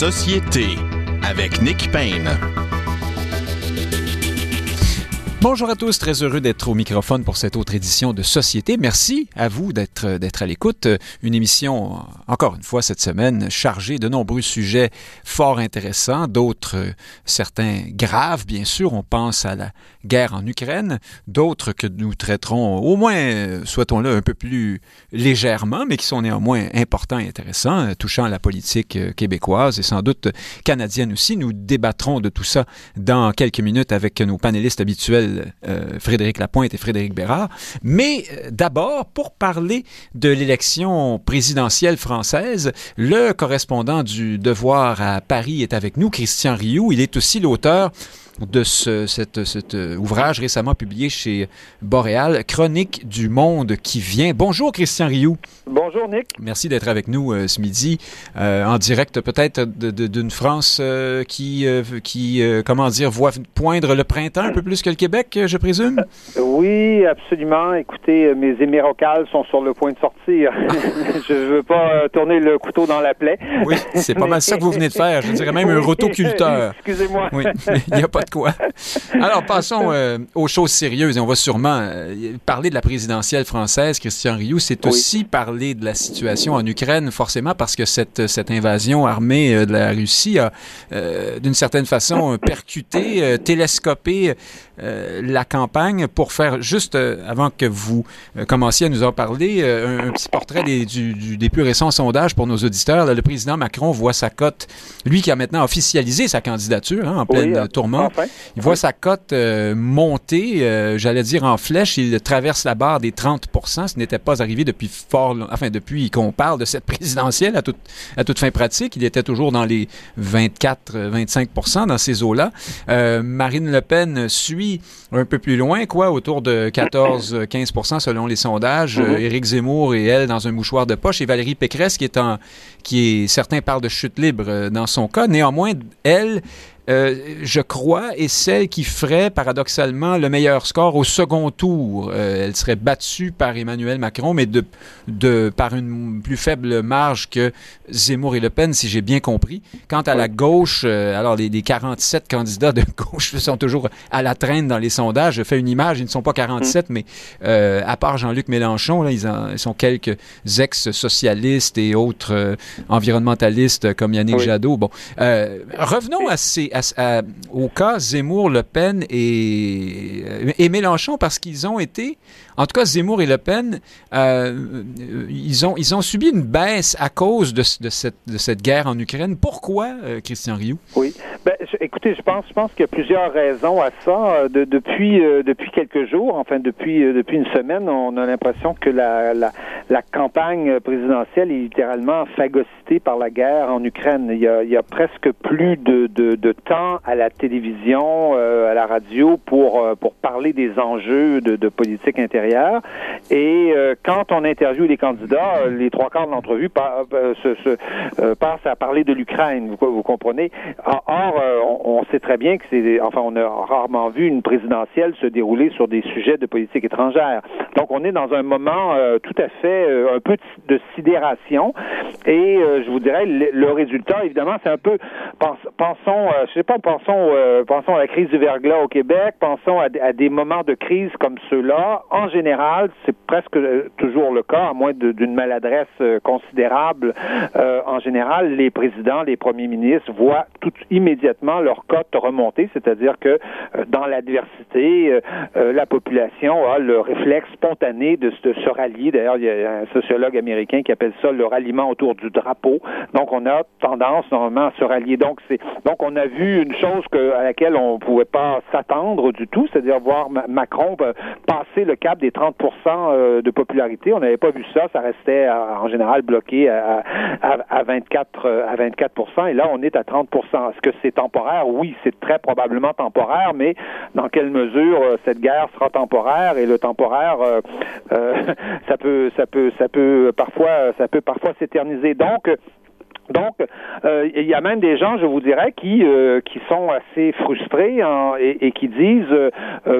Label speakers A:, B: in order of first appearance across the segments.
A: Société avec Nick Payne.
B: Bonjour à tous, très heureux d'être au microphone pour cette autre édition de Société. Merci à vous d'être d'être à l'écoute. Une émission, encore une fois cette semaine, chargée de nombreux sujets fort intéressants, d'autres certains graves, bien sûr. On pense à la guerre en Ukraine, d'autres que nous traiterons au moins, souhaitons-le, un peu plus légèrement, mais qui sont néanmoins importants et intéressants, touchant à la politique québécoise et sans doute canadienne aussi. Nous débattrons de tout ça dans quelques minutes avec nos panélistes habituels euh, Frédéric Lapointe et Frédéric Bérard. Mais euh, d'abord, pour parler de l'élection présidentielle française, le correspondant du Devoir à Paris est avec nous, Christian Rioux. Il est aussi l'auteur de ce, cet ouvrage récemment publié chez Boréal, Chronique du monde qui vient. Bonjour Christian Rioux.
C: Bonjour Nick.
B: Merci d'être avec nous euh, ce midi, euh, en direct peut-être d'une France euh, qui, qui comment dire, voit poindre le printemps un peu plus que le Québec, je présume?
C: oui, absolument. Écoutez, mes émirocales sont sur le point de sortir. je ne veux pas tourner le couteau dans la plaie.
B: oui, c'est pas mal ça que vous venez de faire. Je dirais même un rotoculteur.
C: Excusez-moi.
B: Oui, il n'y a pas de quoi. Alors, passons aux choses sérieuses et on va sûrement parler de la présidentielle française. Christian Rioux, c'est aussi parler de la situation en Ukraine, forcément, parce que cette, cette invasion armée euh, de la Russie a, euh, d'une certaine façon, percuté, euh, télescopé la campagne pour faire, juste avant que vous commenciez à nous en parler, un, petit portrait des, du, des plus récents sondages pour nos auditeurs. le président Macron voit sa cote, lui qui a maintenant officialisé sa candidature hein, en pleine tourmente, il voit sa cote monter, j'allais dire en flèche, il traverse la barre des 30% Ce n'était pas arrivé depuis fort enfin depuis qu'on parle de cette présidentielle à, toute à toute fin pratique, il était toujours dans les 24-25% dans ces eaux-là. Euh, Marine Le Pen suit un peu plus loin, quoi, autour de 14-15% selon les sondages. Mm-hmm. Éric Zemmour et elle dans un mouchoir de poche et Valérie Pécresse qui est en, qui est, certains parlent de chute libre euh, dans son cas. Néanmoins, elle, euh, je crois, est celle qui ferait paradoxalement le meilleur score au second tour. Euh, elle serait battue par Emmanuel Macron, mais de, de, par une plus faible marge que Zemmour et Le Pen, si j'ai bien compris. Quant à la gauche, euh, alors les, les, 47 candidats de gauche sont toujours à la traîne dans les sondages. Je fais une image, ils ne sont pas 47, mm. mais à part Jean-Luc Mélenchon, là, ils, ils, sont quelques ex-socialistes et autres environnementalistes comme Yannick Jadot. Bon, revenons à ces au cas Zemmour, Le Pen et, et Mélenchon parce qu'ils ont été, en tout cas Zemmour et Le Pen, euh, ils, ont, ils ont subi une baisse à cause de, cette, de cette guerre en Ukraine. Pourquoi, euh, Christian Rioux?
C: Oui. Ben, écoutez, je pense, je pense qu'il y a plusieurs raisons à ça. Euh, de, depuis, depuis quelques jours, enfin depuis, depuis une semaine, on a l'impression que la, la, campagne présidentielle est littéralement phagocytée par la guerre en Ukraine. Il y a, il y a presque plus de, de, de temps à la télévision, euh, à la radio pour euh, pour parler des enjeux de, de politique intérieure. Et euh, quand on interviewe les candidats, les trois quarts de l'entrevue se passent à parler de l'Ukraine. Vous, comprenez? Or, on, sait très bien que c'est, enfin, on a rarement vu une présidentielle se dérouler sur des sujets de politique étrangère. Donc, on est dans un moment tout à fait un peu de sidération. Et je vous dirais, le, résultat, évidemment, c'est un peu pensons je sais pas, pensons, euh, pensons à la crise du verglas au Québec, pensons à, des moments de crise comme ceux-là. Général, c'est presque euh, toujours le cas, à moins d'une maladresse euh, considérable. en général, les présidents, les premiers ministres voient tout immédiatement leur cote remonter, c'est-à-dire que dans l'adversité, la population a le réflexe spontané de, se rallier. D'ailleurs, il y a un sociologue américain qui appelle ça le ralliement autour du drapeau. Donc, on a tendance normalement à se rallier. Donc, on a vu une chose à laquelle on ne pouvait pas s'attendre du tout, c'est-à-dire voir Macron euh, passer le cap des 30% euh, de popularité. On n'avait pas vu ça, ça restait en général bloqué à, à, 24 à 24 et là on est à 30% Est-ce que c'est temporaire? Oui, c'est très probablement temporaire, mais dans quelle mesure euh, cette guerre sera temporaire? Et le temporaire ça peut ça peut ça peut parfois ça peut parfois s'éterniser. Donc Donc, euh, il y a même des gens, je vous dirais, qui euh, qui sont assez frustrés et, qui disent euh,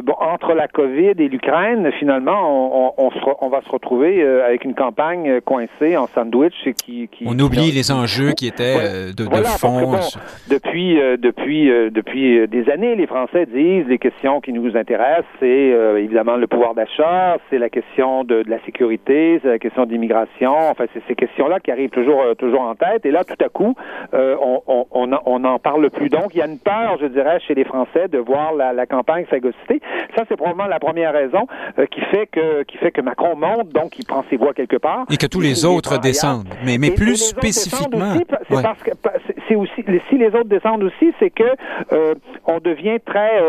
C: bon, entre la COVID et l'Ukraine, finalement, on, on, va se retrouver avec une campagne coincée en sandwich qui, qui
B: on oublie les enjeux qui étaient de, fond.
C: depuis depuis depuis des années, les Français disent les questions qui nous intéressent, c'est évidemment le pouvoir d'achat, c'est la question de, de la sécurité, c'est la question d'immigration. Enfin, c'est ces questions-là qui arrivent toujours toujours en tête. Et là, tout à coup, euh, on n'en parle plus. Donc, il y a une peur, je dirais, chez les Français de voir la, la campagne phagocytée. Ça, c'est probablement la première raison euh, qui fait que qui fait que Macron monte, donc il prend ses voix quelque part.
B: Et que tous les autres descendent. Mais, mais plus spécifiquement.
C: C'est parce que c'est aussi si les autres descendent aussi, c'est que euh, on devient très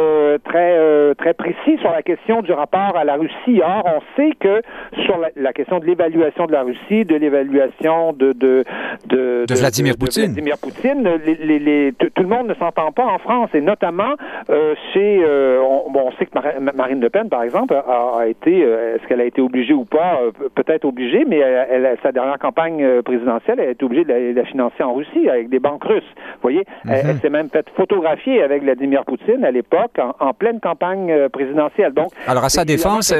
C: très très précis sur la question du rapport à la Russie. Or, on sait que sur la, question de l'évaluation de la Russie, de l'évaluation de de,
B: de, de, Vladimir Poutine.
C: Vladimir Poutine, les, les, tout le monde ne s'entend pas en France et notamment euh, chez, euh, on, bon, on sait que Marine Le Pen, par exemple, a, été, euh, est-ce qu'elle a été obligée ou pas, peut-être obligée, mais elle, sa dernière campagne présidentielle, elle a été obligée de la, financer en Russie avec des banques Vous voyez, elle, mhm. s'est même fait photographier avec Vladimir Poutine à l'époque en, pleine campagne présidentielle. Donc,
B: alors à sa défense,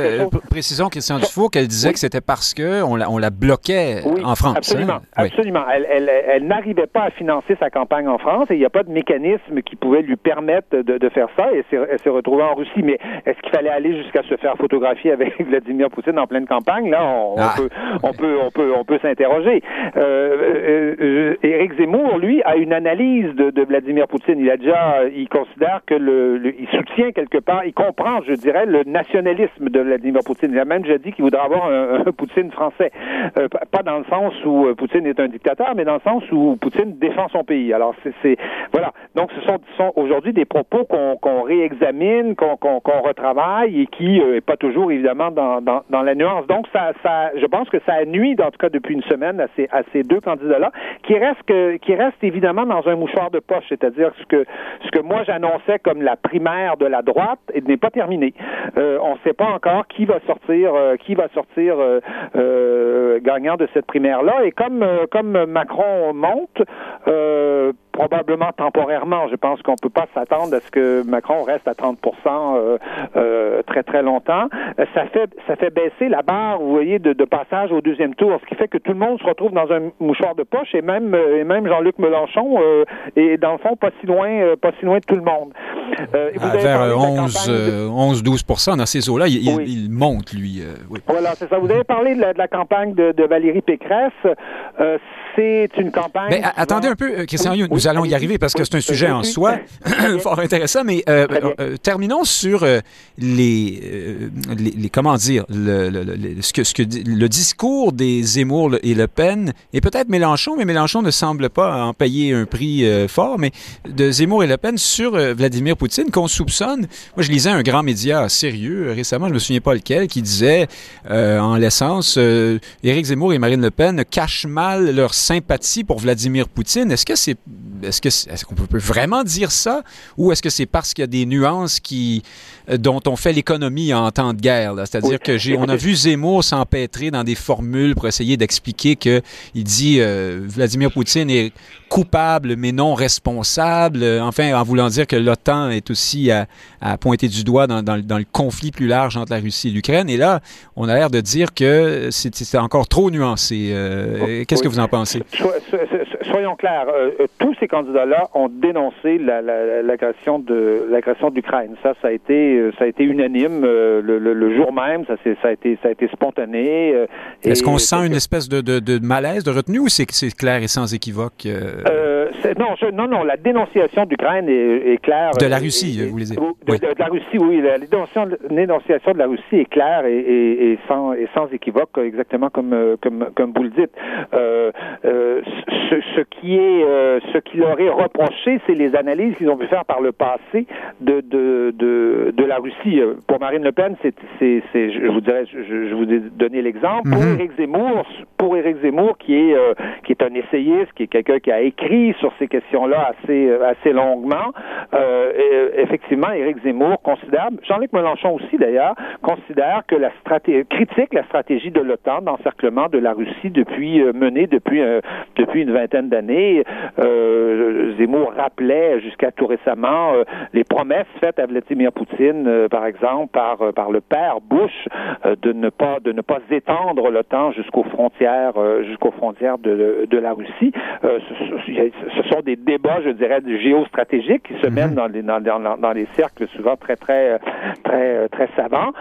B: précisons Christian Dufour qu'elle disait que c'était parce que on la, on la bloquait en France.
C: Absolument, hein? absolument. Elle, elle, elle n'arrivait pas à financer sa campagne en France et il n'y a pas de mécanisme qui pouvait lui permettre de, de faire ça et elle s'est retrouvée en Russie. Mais est-ce qu'il fallait aller jusqu'à se faire photographier avec Vladimir Poutine en pleine campagne? Là, on, ah. peut, on peut, on peut, on peut s'interroger. Euh, euh, euh, Éric Zemmour, lui, a une analyse de, Vladimir Poutine. Il a déjà, il considère que le, il soutient quelque part, il comprend, je dirais, le nationalisme de Vladimir Poutine. Il a même déjà dit qu'il voudrait avoir un, Poutine français. Euh, pas dans le sens où Poutine est un dictateur, mais dans le sens où Poutine défend son pays. Alors, c'est voilà. Donc, ce sont, aujourd'hui des propos qu'on réexamine, qu'on retravaille et qui n'est euh, pas toujours évidemment dans, la nuance. Donc, ça, je pense que ça nuit, en tout cas depuis une semaine, à ces, deux candidats-là, qui restent restent évidemment dans un mouchoir de poche, c'est-à-dire ce que ce que moi j'annonçais comme la primaire de la droite n'est pas terminé. Euh, on ne sait pas encore qui va sortir, euh, qui va sortir euh, gagnant de cette primaire-là. Et comme comme Macron monte, probablement temporairement. Je pense qu'on peut pas s'attendre à ce que Macron reste à 30% euh, euh, très très longtemps. Ça fait ça fait baisser la barre, vous voyez, de, de, passage au deuxième tour, ce qui fait que tout le monde se retrouve dans un mouchoir de poche et même et même Jean-Luc Mélenchon euh, est dans le fond pas si loin euh, pas si loin de tout le monde.
B: Euh, vers 11 11 12 dans ces eaux-là, il, il, monte lui. Oui.
C: Voilà, c'est ça. Vous avez parlé de la, de la campagne de, de Valérie Pécresse c'est une campagne.
B: Mais attendez un peu, Christian nous allons y arriver parce que c'est un sujet en soi fort intéressant. Mais euh, euh, terminons sur euh, les, les, comment dire le, ce que ce que le discours des Zemmour et Le Pen et peut-être Mélenchon, mais Mélenchon ne semble pas en payer un prix fort, mais de Zemmour et Le Pen sur Vladimir Poutine qu'on soupçonne. Moi, je lisais un grand média sérieux récemment, je me souviens pas lequel, qui disait en l'essence, Éric Zemmour et Marine Le Pen cachent mal leur sympathie pour Vladimir Poutine. Est-ce que c'est est-ce que est-ce qu'on peut vraiment dire ça? Ou est-ce que c'est parce qu'il y a des nuances qui euh, dont on fait l'économie en temps de guerre C'est-à-dire que j'ai on a vu Zemmour s'empêtrer dans des formules pour essayer d'expliquer que il dit euh, Vladimir Poutine est coupable mais non responsable, enfin en voulant dire que l'OTAN est aussi à, pointer du doigt dans, dans, le conflit plus large entre la Russie et l'Ukraine. Et là, on a l'air de dire que c'est encore trop nuancé. Euh, qu'est-ce que vous en pensez?
C: Soyons clairs, tous ces candidats-là ont dénoncé l'agression de l'agression d'Ukraine. Ça, ça a été euh, ça a été unanime euh, le, jour même. Ça, ça a été ça a été spontané.
B: Euh, Est-ce qu'on sent une espèce de, de, malaise, de retenue, ou c'est c'est clair et sans équivoque
C: Non, non, non. La dénonciation d'Ukraine est, est, claire.
B: De la Russie, vous voulez dire
C: de, de, la Russie, oui. La dénonciation, de la Russie est claire et, et, sans et sans équivoque, exactement comme comme comme vous le dites. ce, ce, qui est ce qui leur est reproché, c'est les analyses qu'ils ont pu faire par le passé de, de, de, de la Russie. Euh, pour Marine Le Pen, c'est, c'est, c'est je vous dirais, je, je vous ai donné l'exemple. Pour mhm. Éric Zemmour, pour Éric Zemmour, qui est, euh, qui est un essayiste, qui est quelqu'un qui a écrit sur ces questions-là assez, euh, assez longuement, euh, effectivement, Éric Zemmour considère, Jean-Luc Mélenchon aussi d'ailleurs, considère que la stratégie, critique la stratégie de l'OTAN d'encerclement de la Russie depuis, menée depuis, depuis une vingtaine dizaine d'années, Zemmour rappelait jusqu'à tout récemment les promesses faites à Vladimir Poutine, par exemple, par par le père Bush, de ne pas de ne pas étendre l'OTAN jusqu'aux frontières jusqu'aux frontières de, de la Russie. ce, sont des débats, je dirais, géostratégiques qui se mhm. mènent dans les dans, dans, dans les cercles souvent très très très très savants.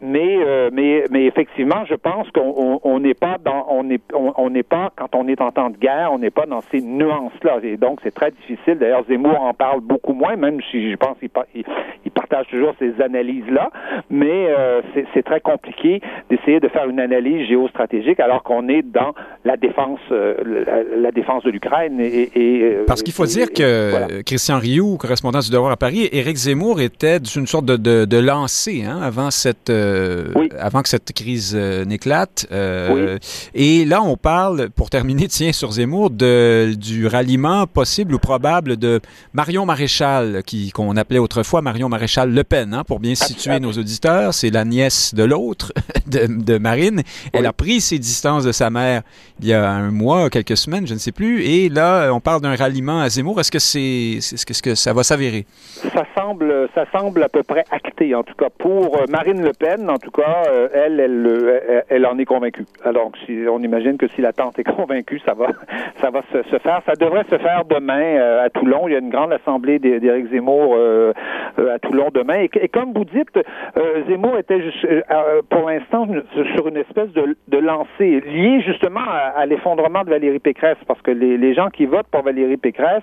C: mais mais mais effectivement, je pense qu'on n'est pas dans, on n'est on, n'est pas quand on est en temps de guerre, on n'est pas dans ces nuances-là. Et donc c'est très difficile. D'ailleurs, Zemmour en parle beaucoup moins, même si je pense qu'il il, partage toujours ces analyses-là. Mais euh, c'est très compliqué d'essayer de faire une analyse géostratégique alors qu'on est dans la défense, euh, la, défense de l'Ukraine. Et,
B: euh, Parce qu'il faut dire que Christian Rioux, correspondant du Devoir à Paris, Éric Zemmour était une sorte de, de, hein, avant cette, avant que cette crise n'éclate. Et là, on parle, pour terminer, tiens, sur Zemmour, de, du ralliement possible ou probable de Marion Maréchal, qui qu'on appelait autrefois Marion Maréchal Le Pen, hein, pour bien situer nos auditeurs. C'est la nièce de l'autre, de, de, Marine. Elle a pris ses distances de sa mère il y a un mois, quelques semaines, je ne sais plus. Et là, on parle d'un ralliement à Zemmour. Est-ce que c'est, est-ce que, que ça va s'avérer?
C: Ça semble, ça semble à peu près acté, en tout cas pour euh, Marine Le Pen. En tout cas, euh, elle, elle, elle, elle en est convaincue. Alors, si on imagine que si la tante est convaincue, ça va, ça va se, se faire. Ça devrait se faire demain euh, à Toulon. Il y a une grande assemblée d'Éric Zemmour euh, euh, à Toulon demain. Et, comme vous dites, Zemmour était pour l'instant sur une espèce de, de lancée liée justement à, l'effondrement de Valérie Pécresse, parce que les, les, gens qui votent pour Valérie Pécresse,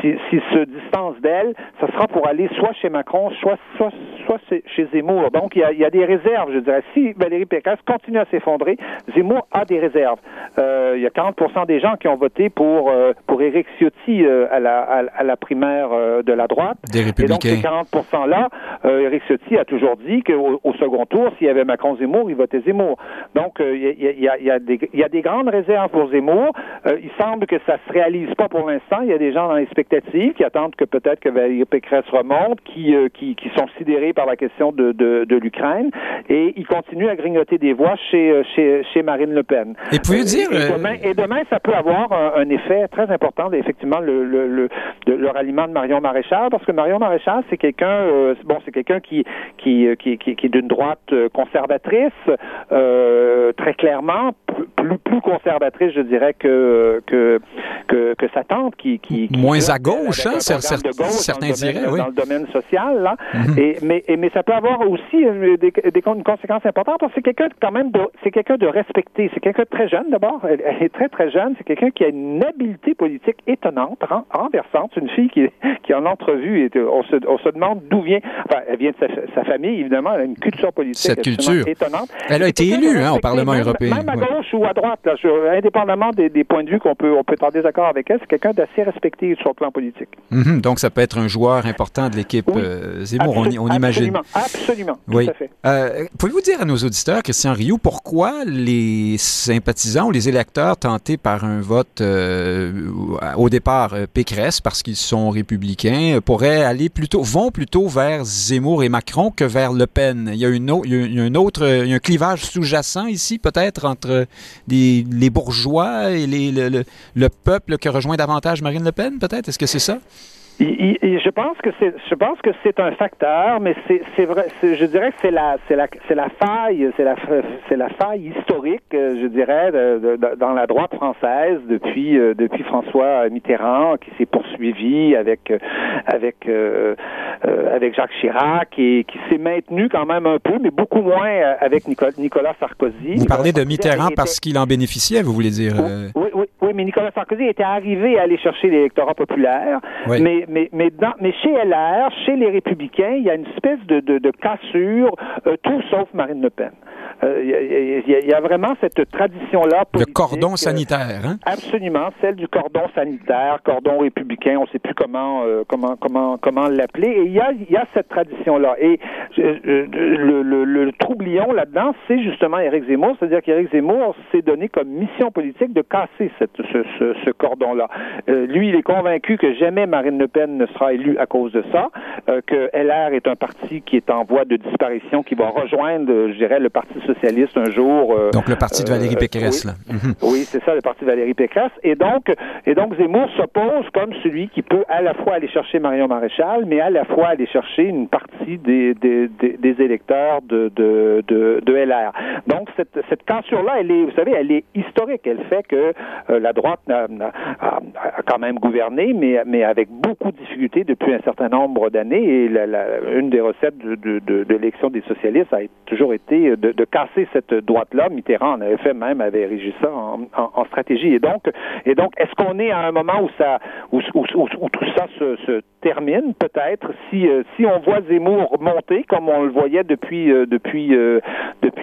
C: s'ils si, se distancent d'elle, ça sera pour aller soit chez Macron, soit, soit, chez Zemmour. Donc il y, a, il y a des réserves, je dirais. Si Valérie Pécresse continue à s'effondrer, Zemmour a des réserves. Il y a 40% des gens qui ont voté pour euh, pour Éric Ciotti euh, à, la, à, la primaire de la droite.
B: Des républicains.
C: Et donc ces 40 là, Éric Ciotti a toujours dit qu'au au second tour, s'il y avait Macron Zemmour, il votait Zemmour. Donc il y, a, y, a, des, y a des grandes réserves pour Zemmour. il semble que ça se réalise pas pour l'instant. Il y a des gens dans les spectatives qui attendent que peut-être que Valérie Pécresse remonte, qui, qui, qui sont sidérés par la question de, de, de l'Ukraine, et il continue à grignoter des voix chez, chez, chez Marine Le Pen.
B: Et pouvez dire...
C: Et demain, et demain, ça peut avoir un, effet très important, effectivement, le, le, le, le, ralliement de Marion Maréchal, parce que Marion Maréchal, c'est quelqu'un, euh, bon, c'est quelqu'un qui qui, qui, qui, qui est d'une droite euh, conservatrice, euh, très clairement, plus, plus conservatrice, je dirais, que que que, que sa tante, qui, qui,
B: moins à gauche, hein, certains diraient, oui.
C: dans le domaine social, là. Mhm. et, mais, et, mais ça peut avoir aussi des, des, conséquences importantes, parce que c'est quelqu'un quand même, c'est quelqu'un de respecté, c'est quelqu'un de très jeune d'abord, elle, est très très jeune, c'est quelqu'un qui a une habileté politique étonnante, renversante, une fille qui, qui en entrevue, et on se, on se demande d'où vient, enfin, elle vient de sa, famille, évidemment, elle a une culture politique
B: Cette culture.
C: étonnante.
B: Elle a été élue hein, au Parlement européen.
C: Même à gauche ou à droite, là, indépendamment des, des, points de vue qu'on peut, on peut être en désaccord avec elle, c'est quelqu'un d'assez respecté sur le plan politique.
B: Mhm, donc, ça peut être un joueur important de l'équipe euh, Zemmour, on, on, imagine.
C: Absolument,
B: oui.
C: tout à fait.
B: Euh, Pouvez-vous dire à nos auditeurs, Christian Rioux, pourquoi les sympathisants ou les électeurs tentés par un vote euh, au départ euh, Pécresse, parce qu'ils sont républicains, pourraient aller plutôt, vont plutôt vers Zemmour et Macron que vers Le Pen? Il y a, une autre, il y a un clivage sous-jacent ici, peut-être, entre les, bourgeois et le, le, peuple qui rejoint davantage Marine Le Pen, peut-être? Est-ce que c'est ça?
C: Je pense que c'est, je pense que c'est un facteur, mais c'est, c'est vrai, je dirais que c'est la, c'est la, c'est la faille, c'est la, c'est la faille historique, euh, je dirais, de, de, dans la droite française depuis, euh, depuis François Mitterrand, qui s'est poursuivi avec, euh, avec, euh, avec Jacques Chirac et qui s'est maintenu quand même un peu, mais beaucoup moins avec Nicolas, Nicolas Sarkozy.
B: Vous parlez de Mitterrand parce qu'il en bénéficiait, vous voulez dire
C: Oui, oui, oui, mais Nicolas Sarkozy était arrivé à aller chercher l'électorat populaire, mais mais, mais, dans, mais chez LR, chez les Républicains, il y a une espèce de, de, de cassure, euh, tout sauf Marine Le Pen. Euh, il y, y, a vraiment cette tradition-là.
B: Le cordon sanitaire, hein?
C: Absolument, celle du cordon sanitaire, cordon républicain, on ne sait plus comment, euh, comment, comment, comment l'appeler. Et il y a, y a cette tradition-là. Et le, le, le troublion là-dedans, c'est justement Éric Zemmour, c'est-à-dire qu'Éric Zemmour s'est donné comme mission politique de casser cette, ce, ce, ce cordon-là. Euh, lui, il est convaincu que jamais Marine Le Pen ne sera élue à cause de ça, euh, que LR est un parti qui est en voie de disparition, qui va rejoindre, je dirais, le Parti socialiste un jour.
B: Euh, donc le parti de Valérie Pécresse,
C: oui,
B: là.
C: Mhm. Oui, c'est ça, le parti de Valérie Pécresse. Et donc, et donc Zemmour s'oppose comme celui qui peut à la fois aller chercher Marion Maréchal, mais à la fois aller chercher une partie des, des, des, des électeurs de, de, de, de, LR. Donc cette, cette cassure-là, elle est, vous savez, elle est historique. Elle fait que euh, la droite a, a, a, quand même gouverné, mais, mais avec beaucoup de difficultés depuis un certain nombre d'années. Et une des recettes de, l'élection des socialistes a toujours été de, casser cette droite-là. Mitterrand en avait fait même, avait érigé ça en, stratégie. Et donc, est-ce qu'on est à un moment où tout ça se, termine peut-être? Si euh, si on voit Zemmour monter comme on le voyait depuis euh, euh,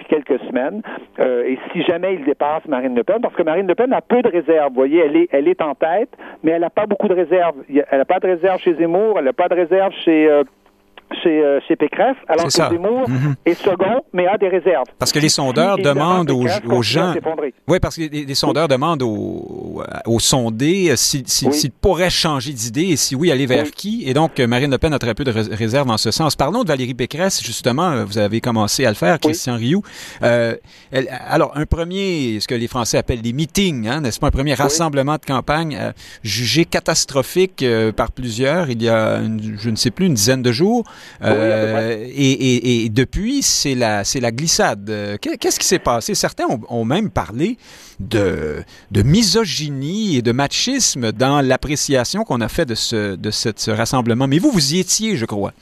C: quelques semaines et si jamais il dépasse Marine Le Pen parce que Marine Le Pen a peu de réserves vous voyez elle est elle est en tête mais elle n'a pas beaucoup de réserves elle n'a pas de réserve chez Zemmour elle n'a pas de réserve chez chez, euh, chez Pécresse, alors que Zemmour mm -hmm. est second, mais a des réserves.
B: Parce que les sondeurs si, demandent aux, aux gens... Oui, parce que les, les sondeurs oui. demandent aux, aux sondés s'ils si, pourraient changer d'idée et si oui, aller vers oui. qui. Et donc, Marine Le Pen a très peu de réserves en ce sens. Parlons de Valérie Pécresse, justement, vous avez commencé à le faire, Christian Rioux. Euh, elle, alors, un premier, ce que les Français appellent des meetings, hein, n'est-ce pas, un premier rassemblement de campagne euh, jugé catastrophique euh, par plusieurs il y a, une, je ne sais plus, une dizaine de jours. Euh, et, et, et, depuis, c'est la, c'est la glissade. Qu'est-ce qui s'est passé? Certains ont, ont, même parlé de, de misogynie et de machisme dans l'appréciation qu'on a fait de ce, de ce, ce rassemblement. Mais vous, vous y étiez, je crois.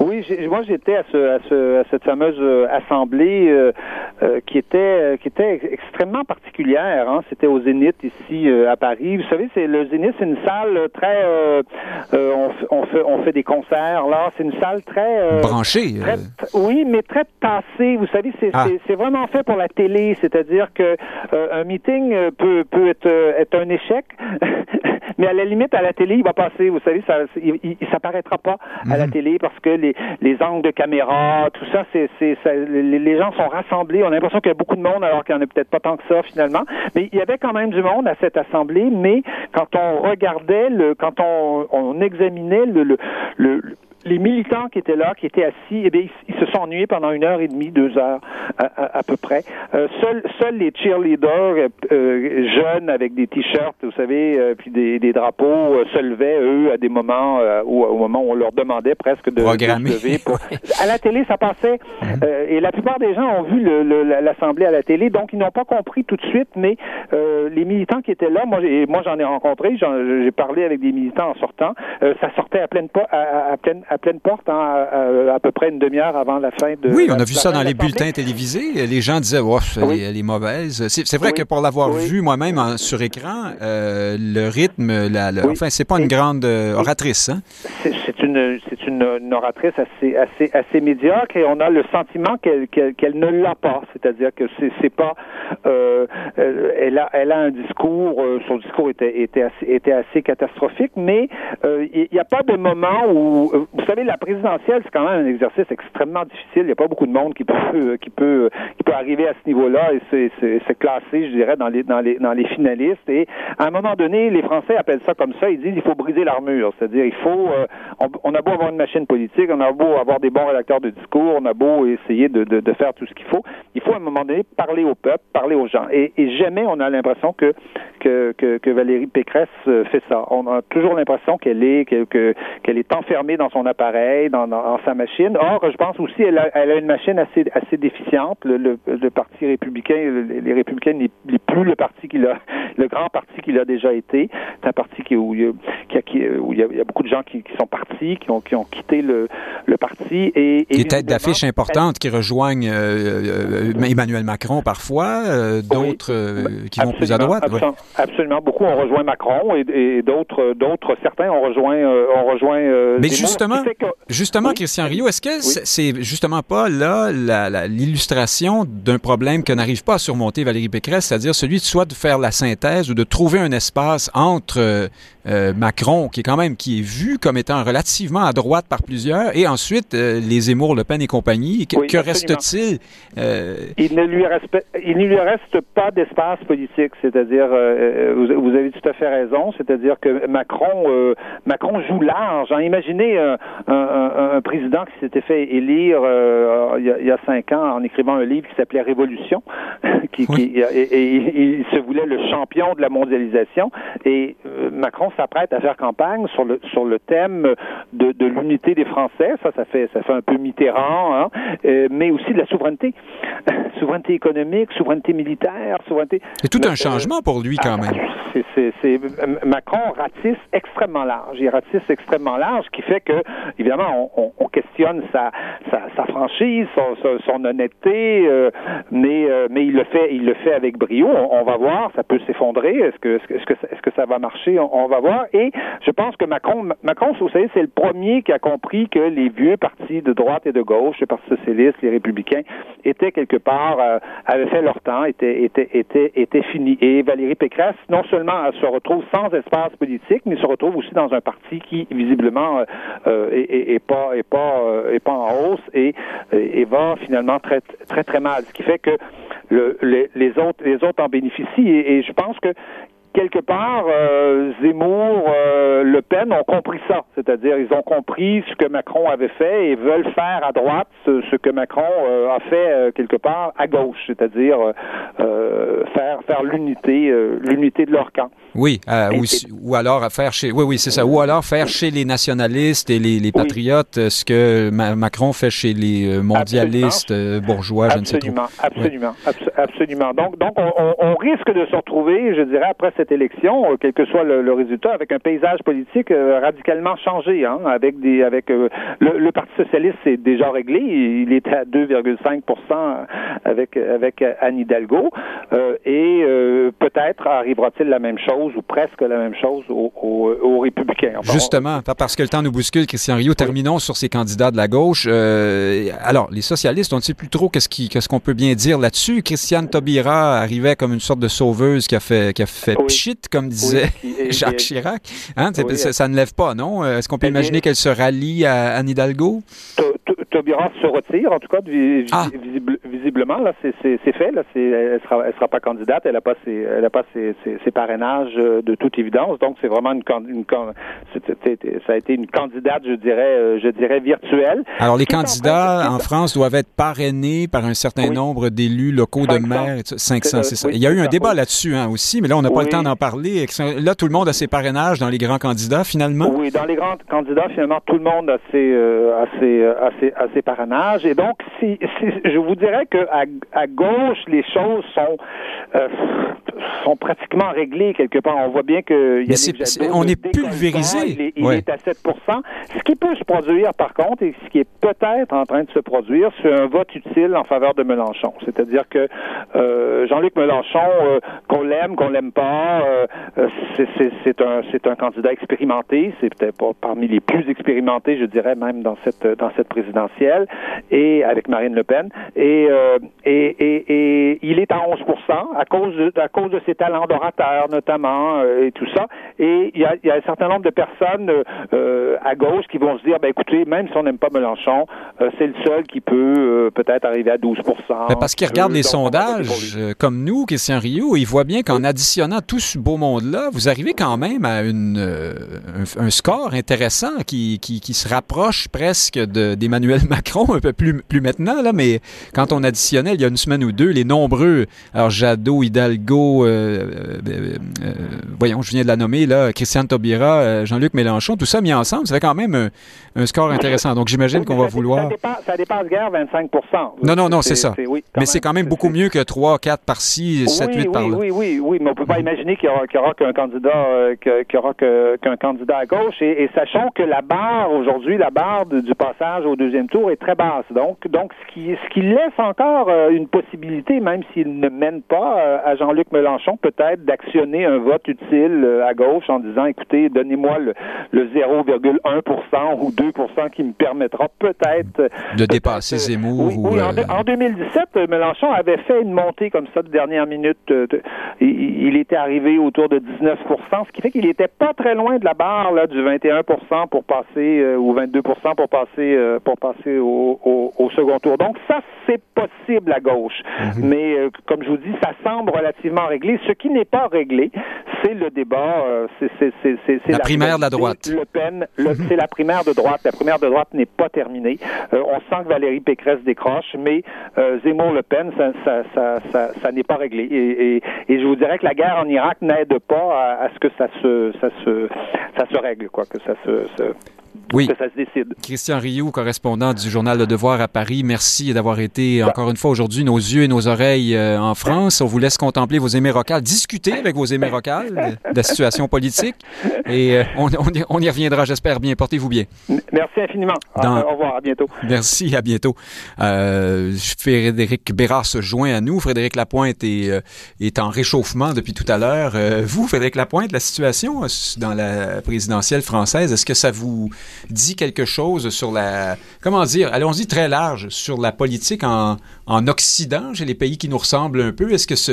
C: Oui, moi j'étais à, ce, à, ce, à, cette fameuse euh, assemblée euh, euh, qui était qui était extrêmement particulière. Hein. C'était au Zénith ici à Paris. Vous savez, c'est le Zénith, c'est une salle très on, on, fait on fait des concerts là. C'est une salle très
B: branchée.
C: Très, oui, mais très tassée. Vous savez, c'est ah. c'est vraiment fait pour la télé. C'est-à-dire que un meeting peut peut être être un échec. mais à la limite, à la télé, il va passer. Vous savez, ça, il, il, s'apparaîtra pas à la télé parce que les, les angles de caméra, tout ça, c'est, c'est, ça, les, les, gens sont rassemblés. On a l'impression qu'il y a beaucoup de monde, alors qu'il n'y en a peut-être pas tant que ça finalement. Mais il y avait quand même du monde à cette assemblée. Mais quand on regardait, le, quand on, on examinait le, le, le les militants qui étaient là, qui étaient assis, eh bien, ils, ils, se sont ennuyés pendant une heure et demie, deux heures à, à, à peu près. Euh, seuls, seuls les cheerleaders euh, jeunes avec des t-shirts, vous savez, euh, puis des, des drapeaux, euh, se levaient eux à des moments euh, où, au moment où on leur demandait presque de, de se lever. Pour... à la télé, ça passait, mm -hmm. et la plupart des gens ont vu l'assemblée à la télé, donc ils n'ont pas compris tout de suite. Mais les militants qui étaient là, moi, moi j'en ai rencontré, j'ai parlé avec des militants en sortant, ça sortait à pleine, à, à pleine à pleine porte, hein, à, à, peu près une demi-heure avant la fin de.
B: Oui, on a vu ça dans les bulletins télévisés. Les gens disaient, oh, oui. elle, est mauvaise. C'est vrai oui. que pour l'avoir oui. vu moi-même sur écran, euh, le rythme, la, la, enfin, c'est pas une grande euh, oratrice. Hein?
C: C'est une, une, une, oratrice assez, assez, assez médiocre et on a le sentiment qu'elle qu qu ne l'a pas. C'est-à-dire que c'est pas, euh, elle a, elle a un discours, euh, son discours était, était assez, était assez catastrophique, mais euh, il n'y a pas de moment où vous savez, la présidentielle, c'est quand même un exercice extrêmement difficile. Il n'y a pas beaucoup de monde qui peut qui peut qui peut arriver à ce niveau-là et se classer, je dirais, dans les dans les dans les finalistes. Et à un moment donné, les Français appellent ça comme ça. Ils disent il faut briser l'armure, c'est-à-dire il faut euh, on, a beau avoir une machine politique, on a beau avoir des bons rédacteurs de discours, on a beau essayer de, de, faire tout ce qu'il faut. Il faut à un moment donné parler au peuple, parler aux gens. Et, et jamais on a l'impression que, que, que Valérie Pécresse euh, fait ça. On a toujours l'impression qu'elle est qu'elle est enfermée dans son appareil, dans, dans, dans, sa machine. Or, je pense aussi qu'elle a, elle a une machine assez, assez déficiente. Le, le, le Parti républicain, le, les républicains n'est plus le parti qu'il a, le grand parti qu'il a déjà été. C'est un parti qui, où, il y a, qui, où il, y a, il y a beaucoup de gens qui, qui, sont partis, qui ont, qui ont quitté le, le parti. Et,
B: Des têtes d'affiche importantes qui rejoignent euh, euh, Emmanuel Macron parfois, euh, d'autres oui, qui vont plus à droite.
C: Absolument, ouais. absolument. Beaucoup ont rejoint Macron et, et d'autres, d'autres, certains ont rejoint, ont rejoint.
B: Mais justement, que... justement, oui. Christian Rio, est-ce que oui. c'est justement pas là l'illustration d'un problème que n'arrive pas à surmonter Valérie Pécresse, c'est-à-dire celui de soit de faire la synthèse ou de trouver un espace entre Macron, qui est quand même qui est vu comme étant relativement à droite par plusieurs, et ensuite les Zemmour, Le Pen et compagnie. Que, reste-t-il
C: Il ne lui reste, il ne lui reste pas d'espace politique, c'est-à-dire vous, vous, avez tout à fait raison, c'est-à-dire que Macron Macron joue large. Hein. Imaginez un, un, un, président qui s'était fait élire il y, a, il, y a, cinq ans en écrivant un livre qui s'appelait Révolution, qui, qui et, il se voulait le champion de la mondialisation. Et euh, Macron s'apprête à faire campagne sur le sur le thème de, de l'unité des Français. Ça, ça fait ça fait un peu Mitterrand, hein, euh, mais aussi de la souveraineté, souveraineté économique, souveraineté militaire, souveraineté.
B: C'est tout un euh, changement pour lui quand même.
C: C'est Macron ratisse extrêmement large. Il ratisse extrêmement large, qui fait que évidemment on, on, sa, franchise, son, honnêteté, euh, mais euh, mais il le fait il le fait avec brio. On, va voir, ça peut s'effondrer. Est-ce que est-ce que est-ce que ça va marcher? On, va voir. Et je pense que Macron Macron, vous savez, c'est le premier qui a compris que les vieux partis de droite et de gauche, les partis socialistes, les républicains, étaient quelque part euh, avaient fait leur temps, étaient étaient étaient étaient finis. Et Valérie Pécresse, non seulement se retrouve sans espace politique, mais se retrouve aussi dans un parti qui visiblement est, est, pas est pas est pas en hausse et, va finalement très très très mal, ce qui fait que le, les, les, autres les autres en bénéficient et, je pense que quelque part, euh, Zemmour, euh, Le Pen ont compris ça. C'est-à-dire, ils ont compris ce que Macron avait fait et veulent faire à droite ce, que Macron euh, a fait quelque part à gauche, c'est-à-dire faire faire l'unité l'unité de leur camp.
B: Oui, ou, alors faire chez, oui, oui, c'est ça, ou alors faire chez les nationalistes et les, patriotes ce que Macron fait chez les mondialistes bourgeois,
C: je ne sais trop. Absolument, absolument. Donc, donc on, risque de se retrouver, je dirais, après cette élection, quel que soit le, résultat, avec un paysage politique radicalement changé, hein, avec des, avec le, Parti socialiste c'est déjà réglé, il est à 2,5 avec avec Anne Hidalgo, et peut-être arrivera-t-il la même chose ou presque la même chose aux, républicains.
B: Justement, parce que le temps nous bouscule, Christian Rio, terminons sur ces candidats de la gauche. Euh, alors, les socialistes, on ne sait plus trop qu'est-ce qu'on peut bien dire là-dessus. Christiane Taubira arrivait comme une sorte de sauveuse qui a fait, qui a fait pchit, comme disait Jacques Chirac. Hein, ça, ne lève pas, non? Est-ce qu'on peut imaginer qu'elle se rallie à Anne Hidalgo?
C: Taubira se retire, en tout cas, ah. Visiblement, là, c'est fait. Là, elle sera, elle sera pas candidate. Elle n'a pas ses, elle a pas ses, ses parrainages euh, de toute évidence. Donc, c'est vraiment une, une, ça a été une candidate, je dirais, euh, je dirais virtuelle.
B: Alors, les candidats en, France doivent être parrainés par un certain nombre d'élus locaux de maires. 500, c'est ça. Il y a eu un débat là-dessus hein, aussi, mais là, on n'a pas le temps d'en parler. Là, tout le monde a ses parrainages dans les grands candidats, finalement.
C: Oui, dans les grands candidats, finalement, tout le monde a ses, euh, a ses, a ses, a ses parrainages. Et donc, si, je vous dirais que à, à gauche, les choses sont sont pratiquement réglées quelque part. On voit bien que
B: Yannick on est pulvérisé.
C: Il, est, à 7% Ce qui peut se produire, par contre, et ce qui est peut-être en train de se produire, c'est un vote utile en faveur de Mélenchon. C'est-à-dire que euh, Jean-Luc Mélenchon, euh, qu'on l'aime, qu'on l'aime pas, euh, c'est un, un candidat expérimenté. C'est peut-être pas parmi les plus expérimentés, je dirais, même dans cette, dans cette présidentielle, et avec Marine Le Pen. Et, et, et, et il est à 11 à cause de, à cause de ses talents d'orateur, notamment, euh, et tout ça. Et il y a, y a, un certain nombre de personnes euh, à gauche qui vont se dire, ben écoutez, même si on n'aime pas Mélenchon, euh, c'est le seul qui peut peut-être arriver à 12%
B: ben, Parce qu'ils regardent les sondages, comme nous, Christian Rio, ils voient bien qu'en additionnant tout ce beau monde-là, vous arrivez quand même à une, un, score intéressant qui, qui, qui, se rapproche presque d'Emmanuel Macron, un peu plus, plus maintenant, là, mais quand on additionnait il y a une semaine ou deux, les nombreux, alors Jadot, Hidalgo, euh, euh, euh, voyons, je viens de la nommer, là, Christiane Taubira, Jean-Luc Mélenchon, tout ça mis ensemble, ça fait quand même un, score intéressant. Donc j'imagine qu'on va vouloir...
C: Ça dépasse, guère 25
B: Non, non, non, c'est ça. Mais c'est quand même beaucoup mieux que 3, 4 par-ci, 7, 8 par-là.
C: Oui, oui, oui, mais on ne peut pas imaginer qu'il n'y aura, qu'un candidat, qu'il aura qu'un candidat à gauche. Et, sachant que la barre, aujourd'hui, la barre du passage au deuxième tour est très basse. Donc, donc ce, qui, ce qui laisse encore une possibilité, même s'il ne mène pas à Jean-Luc Mélenchon, peut-être d'actionner un vote utile euh, à gauche en disant, écoutez, donnez-moi le, le 0,1% ou 2% qui me permettra peut-être
B: de dépasser Zemmour.
C: Oui, en, 2017, Mélenchon avait fait une montée comme ça de dernière minute. il, était arrivé autour de 19 ce qui fait qu'il n'était pas très loin de la barre là, du 21% pour passer ou 22 pour passer pour passer au, au, au second tour. Donc ça, c'est possible à gauche. Mhm. Mais euh, comme je vous dis, ça semble relativement réglé. Ce qui n'est pas réglé, c'est le débat. Euh, c'est
B: la, primaire de la droite.
C: Le Pen, mhm. c'est la primaire de droite. La primaire de droite n'est pas terminée. Euh, on sent que Valérie Pécresse décroche, mais Zemmour-Le Pen, ça, n'est pas réglé. Et, je vous dirais que la guerre en Irak n'aide pas à, ce que ça se, règle, quoi, que ça se oui. que ça se décide.
B: Christian Rioux, correspondant du journal Le Devoir à Paris, merci d'avoir été encore une fois aujourd'hui nos yeux et nos oreilles euh, en France. On vous laisse contempler vos émérocales, discuter avec vos émérocales de la situation politique et euh, on, on, y reviendra, j'espère bien. Portez-vous bien.
C: Merci infiniment. Au revoir, à bientôt.
B: Merci, à bientôt. Euh, Frédéric Bérard se joint à nous. Frédéric Lapointe est, euh, est en réchauffement depuis tout à l'heure. vous, Frédéric Lapointe, la situation dans la présidentielle française, est-ce que ça vous dit quelque chose sur la, comment dire, allons-y très large, sur la politique en, en Occident, chez les pays qui nous ressemblent un peu. Est-ce que ce,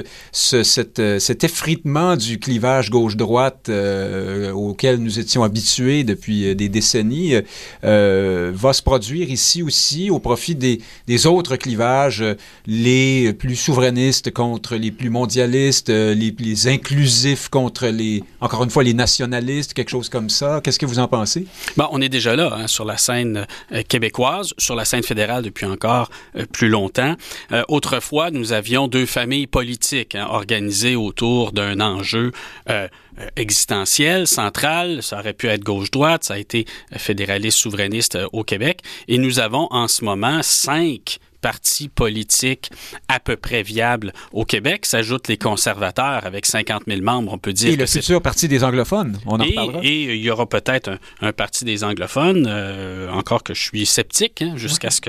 B: euh, cet, effritement du clivage gauche-droite euh, auquel nous étions habitués depuis euh, des décennies va se produire ici aussi au profit des, des, autres clivages, les plus souverainistes contre les plus mondialistes, les, les inclusifs contre les, encore une fois, les nationalistes, quelque chose comme ça? Qu'est-ce que vous en pensez?
D: Bon, on est déjà là hein, sur la scène québécoise, sur la scène fédérale depuis encore plus longtemps. Euh, autrefois, nous avions deux familles politiques hein, organisées autour d'un enjeu euh, euh, existentiel, central. Ça aurait pu être gauche-droite, ça a été fédéraliste souverainiste au Québec. Et nous avons en ce moment cinq partis politiques à peu près viables au Québec. S'ajoutent les conservateurs avec 50 000 membres, on peut dire.
B: Et le futur parti des anglophones, on en
D: et, Et il y aura peut-être un, parti des anglophones, euh, encore que je suis sceptique, hein, jusqu'à ce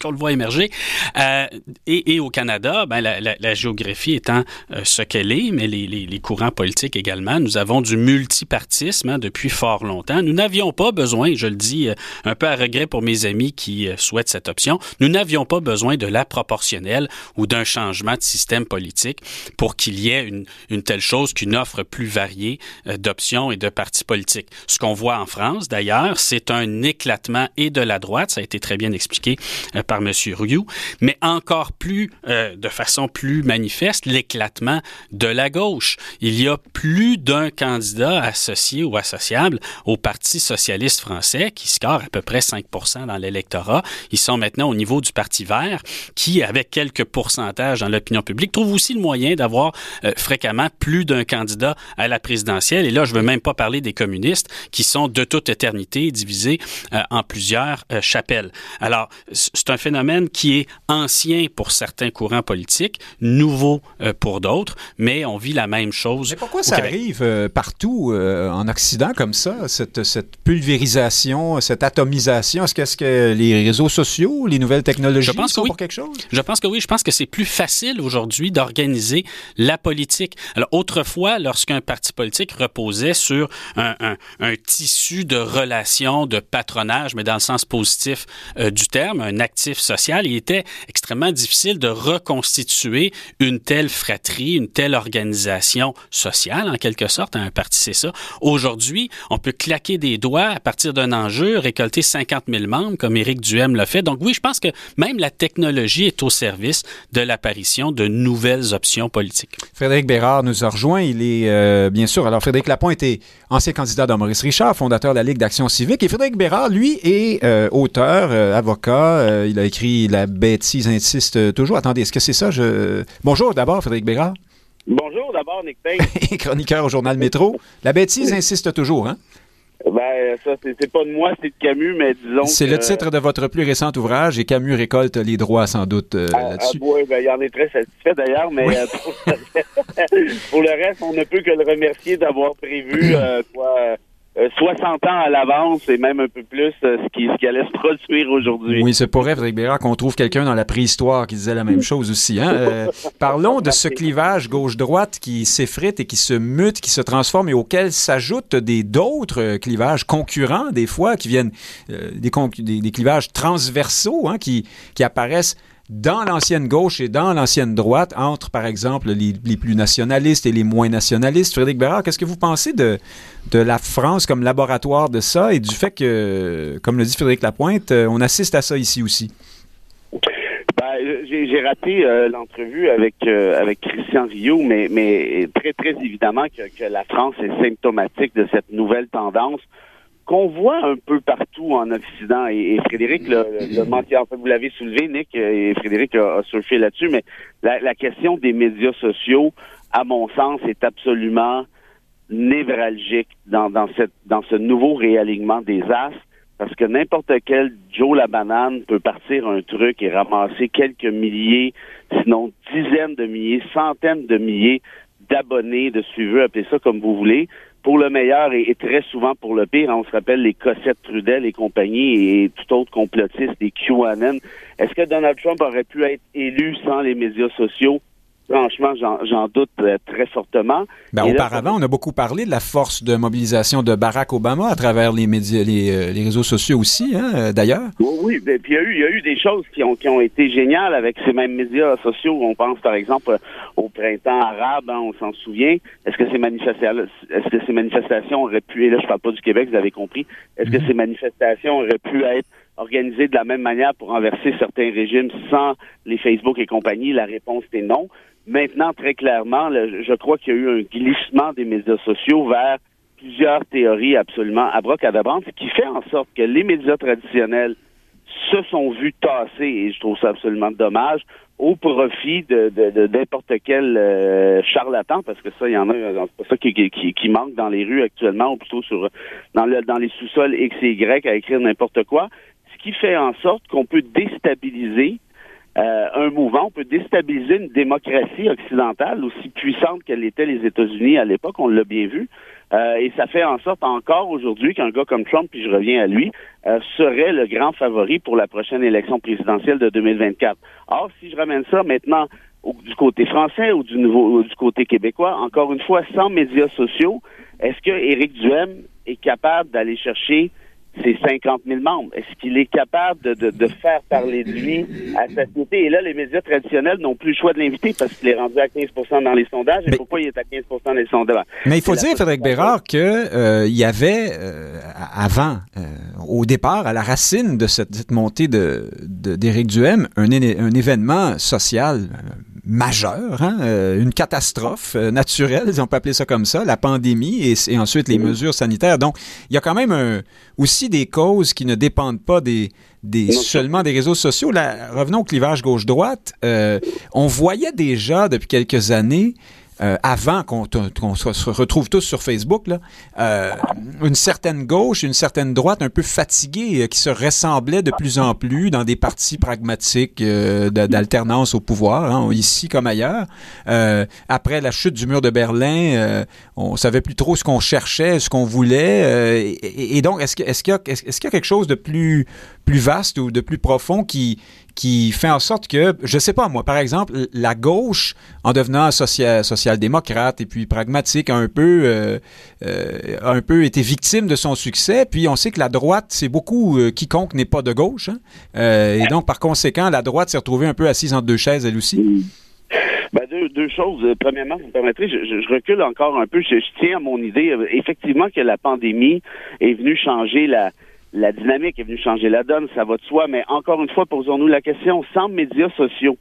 D: qu'on le voit émerger. Euh, et, et, au Canada, ben, la, la, la géographie étant euh, ce qu'elle est, mais les, les, les, courants politiques également, nous avons du multipartisme hein, depuis fort longtemps. Nous n'avions pas besoin, je le dis euh, un peu à regret pour mes amis qui euh, souhaitent cette option, nous n'avions pas besoin de la proportionnelle ou d'un changement de système politique pour qu'il y ait une, telle chose qu'une offre plus variée euh, d'options et de partis politiques. Ce qu'on voit en France, d'ailleurs, c'est un éclatement et de la droite, ça a été très bien expliqué euh, par M. Rioux, mais encore plus, euh, de façon plus manifeste, l'éclatement de la gauche. Il y a plus d'un candidat associé ou associable au Parti socialiste français qui score à peu près 5 dans l'électorat. Ils sont maintenant au niveau du Parti Vert, qui, avec quelques pourcentages dans l'opinion publique, trouve aussi le moyen d'avoir euh, fréquemment plus d'un candidat à la présidentielle. Et là, je veux même pas parler des communistes, qui sont de toute éternité divisés euh, en plusieurs euh, chapelles. Alors, c'est un phénomène qui est ancien pour certains courants politiques, nouveau pour d'autres, mais on vit la même chose.
B: Mais pourquoi ça arrive partout en Occident comme ça, cette, cette pulvérisation, cette atomisation? Est-ce que, est -ce que les réseaux sociaux, les nouvelles technologies je pense que oui. quelque chose?
D: Je pense que oui. Je pense que c'est plus facile aujourd'hui d'organiser la politique. Alors, autrefois, lorsqu'un parti politique reposait sur un, un, un, tissu de relations, de patronage, mais dans le sens positif euh, du terme, un actif social, il était extrêmement difficile de reconstituer une telle fratrie, une telle organisation sociale, en quelque sorte. Un parti, c'est ça. Aujourd'hui, on peut claquer des doigts à partir d'un enjeu, récolter 50 000 membres, comme Éric Duhem l'a fait. Donc oui, je pense que même la technologie est au service de l'apparition de nouvelles options politiques.
B: Frédéric Bérard nous a rejoint. Il est, euh, bien sûr, alors Frédéric Lapont était ancien candidat de Maurice Richard, fondateur de la Ligue d'action civique. Et Frédéric Bérard, lui, est euh, auteur, euh, avocat. il a écrit La bêtise insiste toujours. Attendez, est-ce que c'est ça? Je... Bonjour d'abord, Frédéric Bérard.
E: Bonjour d'abord, Nick Payne.
B: Chroniqueur au journal Métro. La bêtise insiste toujours, hein?
E: Ben, ça, c'est pas de moi, c'est de Camus, mais disons.
B: C'est le titre de votre plus récent ouvrage et Camus récolte les droits, sans doute, euh, ah, là-dessus.
E: Ah, oui, ben, il en est très satisfait d'ailleurs, mais euh, pour, le reste, on ne peut que le remercier d'avoir prévu euh, quoi, 60 euh, ans à l'avance et même un peu plus euh, ce, qui, ce qui allait se produire aujourd'hui.
B: Oui, c'est pourrait, Frédéric Bérard, qu'on trouve quelqu'un dans la préhistoire qui disait la même chose aussi. Hein? Euh, parlons de ce clivage gauche-droite qui s'effrite et qui se mute, qui se transforme et auquel s'ajoutent des d'autres clivages concurrents, des fois, qui viennent des, des, clivages transversaux hein, qui, qui apparaissent dans l'ancienne gauche et dans l'ancienne droite, entre, par exemple, les, plus nationalistes et les moins nationalistes. Frédéric Bérard, qu'est-ce que vous pensez de, de la France comme laboratoire de ça et du fait que, comme le dit Frédéric Lapointe, euh, on assiste à ça ici aussi?
E: Ben, j'ai raté euh, l'entrevue avec euh, avec Christian Rio, mais mais très très évidemment que, que la France est symptomatique de cette nouvelle tendance qu'on voit un peu partout en Occident. Et, Frédéric le, le, en fait, vous l'avez soulevé, Nick, et Frédéric a, surfé là-dessus, mais la, question des médias sociaux, à mon sens, est absolument névralgique dans, dans, cette, dans ce nouveau réalignement des astres, parce que n'importe quel Joe la banane peut partir un truc et ramasser quelques milliers, sinon dizaines de milliers, centaines de milliers d'abonnés, de suiveurs, appelez ça comme vous voulez, pour le meilleur et, très souvent pour le pire. On se rappelle les Cossette Trudel et compagnie et tout autre complotiste, des QAnon. Est-ce que Donald Trump aurait pu être élu sans les médias sociaux? Franchement, j'en doute euh, très fortement.
B: Ben, auparavant, on a beaucoup parlé de la force de mobilisation de Barack Obama à travers les médias, les, euh, réseaux sociaux aussi, hein, euh, d'ailleurs.
E: Oui, ben, puis il y, a eu, il y a eu des choses qui ont, qui ont été géniales avec ces mêmes médias sociaux. On pense, par exemple, au printemps arabe, hein, on s'en souvient. Est-ce que ces manifestations, est-ce que ces manifestations auraient pu, et là je parle pas du Québec, vous avez compris, est-ce que mhm. ces manifestations auraient pu être organisées de la même manière pour renverser certains régimes sans les Facebook et compagnie? La réponse est non. Maintenant, très clairement, je crois qu'il y a eu un glissement des médias sociaux vers plusieurs théories absolument abracadabrantes, ce qui fait en sorte que les médias traditionnels se sont vus tasser, et je trouve ça absolument dommage, au profit de, n'importe quel euh, charlatan, parce que ça, il y en a, c'est pas ça qui, qui, manque dans les rues actuellement, ou plutôt sur dans, dans les sous-sols X et Y à écrire n'importe quoi, ce qui fait en sorte qu'on peut déstabiliser euh, un mouvement, peut déstabiliser une démocratie occidentale aussi puissante qu'elle était les États-Unis à l'époque, on l'a bien vu. Euh, et ça fait en sorte encore aujourd'hui qu'un gars comme Trump, puis je reviens à lui, euh, serait le grand favori pour la prochaine élection présidentielle de 2024. Or, si je ramène ça maintenant du côté français ou du, nouveau, du côté québécois, encore une fois, sans médias sociaux, est-ce que Éric Duhem est capable d'aller chercher c'est 50 000 membres. Est-ce qu'il est capable de, de, faire parler de lui à sa société? Et là, les médias traditionnels n'ont plus le choix de l'inviter parce qu'il est rendu à 15 dans les sondages. Et pourquoi il est à 15 dans les sondages?
B: Mais il faut dire, Frédéric Bérard, qu'il euh, y avait euh, avant, euh, au départ, à la racine de cette, montée de d'Éric Duhem, un, un événement social majeur, hein, une catastrophe naturelle, si on peut appeler ça comme ça, la pandémie et, et ensuite les mesures sanitaires. Donc, il y a quand même un, aussi des causes qui ne dépendent pas des, des seulement des réseaux sociaux. Là, revenons au clivage gauche-droite. Euh, on voyait déjà depuis quelques années euh, avant qu'on se retrouve tous sur Facebook, euh, une certaine gauche, une certaine droite un peu fatiguée, euh, qui se ressemblaient de plus en plus dans des partis pragmatiques d'alternance au pouvoir, hein, ici comme ailleurs. après la chute du mur de Berlin, on savait plus trop ce qu'on cherchait, ce qu'on voulait. Et, donc, est-ce qu'il y, a quelque chose de plus vaste ou de plus profond qui qui fait en sorte que, je sais pas moi, par exemple, la gauche, en devenant social, social-démocrate et puis pragmatique, a un peu, euh, euh, un peu été victime de son succès. Puis on sait que la droite, c'est beaucoup euh, quiconque n'est pas de gauche. Hein. et donc, par conséquent, la droite s'est retrouvée un peu assise entre deux chaises, elle aussi.
E: Ben, deux, choses. Premièrement, vous me permettrez, je, recule encore un peu. Je tiens à mon idée, effectivement, que la pandémie est venue changer la, la dynamique est venue changer la donne, ça va de soi, mais encore une fois, posons-nous la question, sans médias sociaux,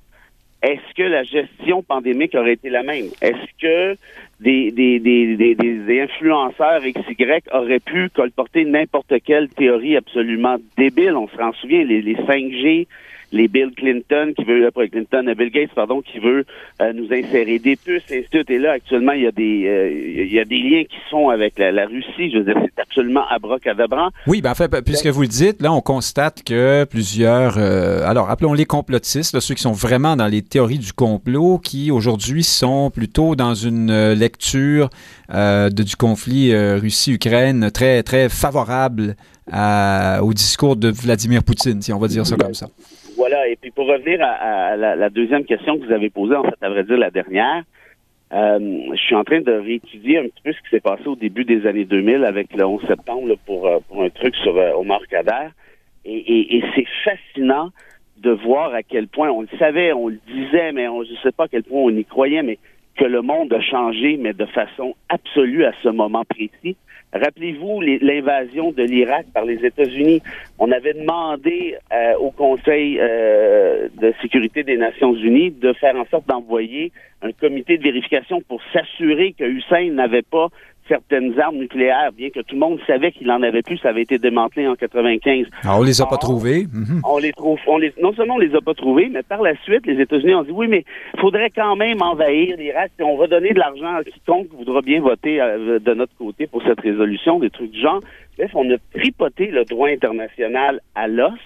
E: est-ce que la gestion pandémique aurait été la même? Est-ce que des, des, des, des, des influenceurs XY auraient pu colporter n'importe quelle théorie absolument débile? On se rend souvient, les, les 5G, les Bill Clinton qui veut, pas Clinton, Bill Gates, pardon, qui veut nous insérer des puces, et Et là, actuellement, il y a des, il y a des liens qui sont avec la, Russie. Je veux dire, c'est absolument abracadabra.
B: Oui, ben en fait, puisque vous le dites, là, on constate que plusieurs, alors appelons-les complotistes, ceux qui sont vraiment dans les théories du complot, qui aujourd'hui sont plutôt dans une lecture de, du conflit Russie-Ukraine très très favorable au discours de Vladimir Poutine, si on va dire ça comme ça.
E: Voilà, et puis pour revenir à, la, deuxième question que vous avez posée, en fait, à vrai dire la dernière, euh, je suis en train de réétudier un petit peu ce qui s'est passé au début des années 2000 avec le 11 septembre pour, euh, pour un truc sur euh, Omar Kader. Et, et, c'est fascinant de voir à quel point on le savait, on le disait, mais on, je ne sais pas à quel point on y croyait, mais que le monde a changé, mais de façon absolue à ce moment précis. Rappelez-vous l'invasion de l'Irak par les États-Unis. On avait demandé euh, au Conseil euh, de sécurité des Nations Unies de faire en sorte d'envoyer un comité de vérification pour s'assurer que Hussein n'avait pas certaines armes nucléaires, bien que tout le monde savait qu'il en avait plus, ça avait été démantelé en 95.
B: Alors, on les a pas trouvés.
E: Mhm. On les trouve, on les, non seulement on les a pas trouvés, mais par la suite, les États-Unis ont dit oui, mais il faudrait quand même envahir l'Irak et on va donner de l'argent à quiconque voudra bien voter euh, de notre côté pour cette résolution, des trucs du genre. Bref, on a tripoté le droit international à l'os.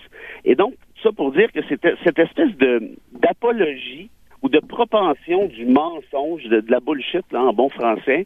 E: Et donc, ça pour dire que c'était cette espèce de d'apologie ou de propension du mensonge, de, de la bullshit, là, en bon français,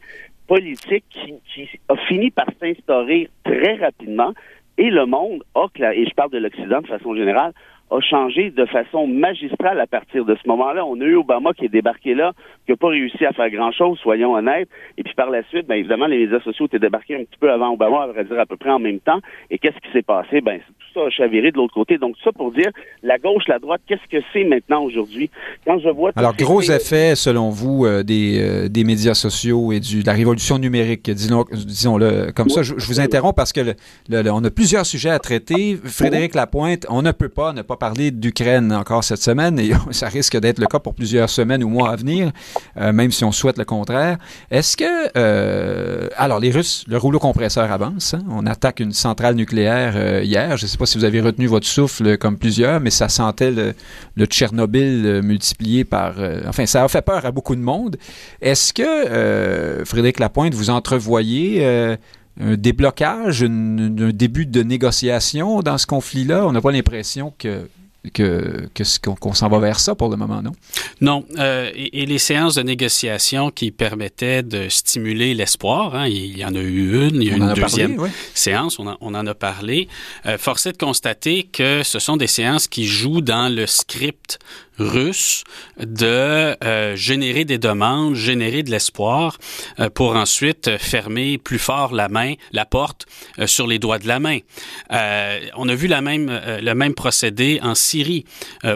E: politique qui, a fini par s'instaurer très rapidement. Et le monde a, et je parle de l'Occident de façon générale, a changé de façon magistrale à partir de ce moment-là. On a eu Obama qui est débarqué là, qui n'a pas réussi à faire grand-chose, soyons honnêtes. Et puis par la suite, bien évidemment, les médias sociaux étaient débarqués un petit peu avant Obama, à vrai dire à peu près en même temps. Et qu'est-ce qui s'est passé? Ben, tout ça a chaviré de l'autre côté. Donc ça pour dire, la gauche, la droite, qu'est-ce que c'est maintenant aujourd'hui?
B: Quand je vois... Alors, gros effet, selon vous, euh, des, euh, des médias sociaux et du, de la révolution numérique, disons-le comme ça. Je, vous interromps parce que on a plusieurs sujets à traiter. Frédéric Lapointe, on ne peut pas ne pas parler d'Ukraine encore cette semaine et ça risque d'être le cas pour plusieurs semaines ou mois à venir, euh, même si on souhaite le contraire. Est-ce que, euh, alors les Russes, le rouleau compresseur avance. Hein? On attaque une centrale nucléaire euh, hier. Je ne sais pas si vous avez retenu votre souffle comme plusieurs, mais ça sentait le, le Tchernobyl multiplié par. enfin, ça a fait peur à beaucoup de monde. Est-ce que Frédéric Lapointe, vous entrevoyez un déblocage, un, début de négociation dans ce conflit-là? On n'a pas l'impression que que, qu'on, s'en va vers ça pour le moment, non?
D: Non. Euh, et, les séances de négociation qui permettaient de stimuler l'espoir, hein, il y en a eu une, il y a eu une deuxième séance, on, on, en a parlé. Euh, force est de constater que ce sont des séances qui jouent dans le script russe de euh, générer des demandes, générer de l'espoir euh, pour ensuite fermer plus fort la main, la porte euh, sur les doigts de la main. on a vu la même, le même procédé en Syrie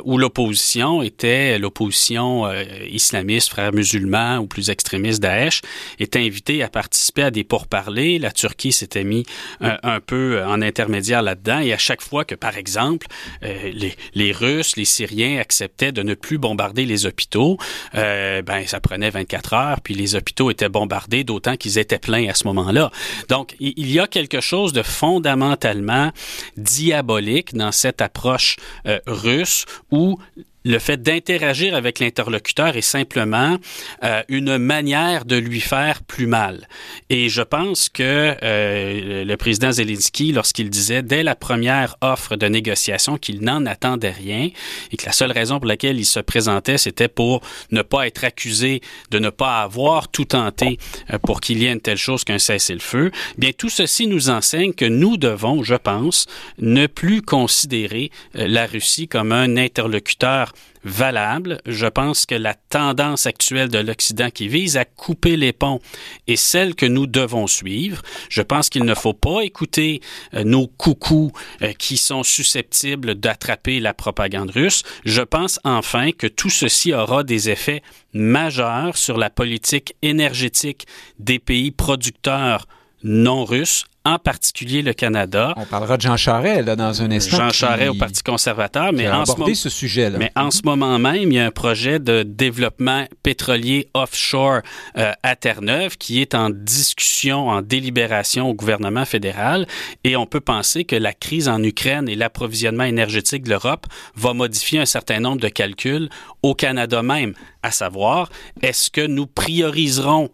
D: où l'opposition était l'opposition islamiste, frères musulmans ou plus extrémiste Daesh était invitée à participer à des pourparlers. La Turquie s'était mis un peu en intermédiaire là-dedans et à chaque fois que, par exemple, les, les Russes, les Syriens acceptaient de ne plus bombarder les hôpitaux, euh, ben ça prenait 24 heures, puis les hôpitaux étaient bombardés, d'autant qu'ils étaient pleins à ce moment-là. Donc, il y a quelque chose de fondamentalement diabolique dans cette approche euh, russe où le fait d'interagir avec l'interlocuteur est simplement euh, une manière de lui faire plus mal. Et je pense que euh, le président Zelensky, lorsqu'il disait dès la première offre de négociation qu'il n'en attendait rien et que la seule raison pour laquelle il se présentait, c'était pour ne pas être accusé de ne pas avoir tout tenté euh, pour qu'il y ait une telle chose qu'un cessez-le-feu, bien tout ceci nous enseigne que nous devons, je pense, ne plus considérer la Russie comme un interlocuteur valable. Je pense que la tendance actuelle de l'Occident qui vise à couper les ponts est celle que nous devons suivre. Je pense qu'il ne faut pas écouter euh, nos coucous euh, qui sont susceptibles d'attraper la propagande russe. Je pense enfin que tout ceci aura des effets majeurs sur la politique énergétique des pays producteurs non russes en particulier le Canada.
B: On parlera de Jean Charest là, dans un instant.
D: Jean Charest au Parti conservateur, mais en, ce,
B: ce sujet -là.
D: mais en ce moment même, il y a un projet de développement pétrolier offshore euh, à Terre-Neuve qui est en discussion, en délibération au gouvernement fédéral, et on peut penser que la crise en Ukraine et l'approvisionnement énergétique de l'Europe va modifier un certain nombre de calculs au Canada même, à savoir, est-ce que nous prioriserons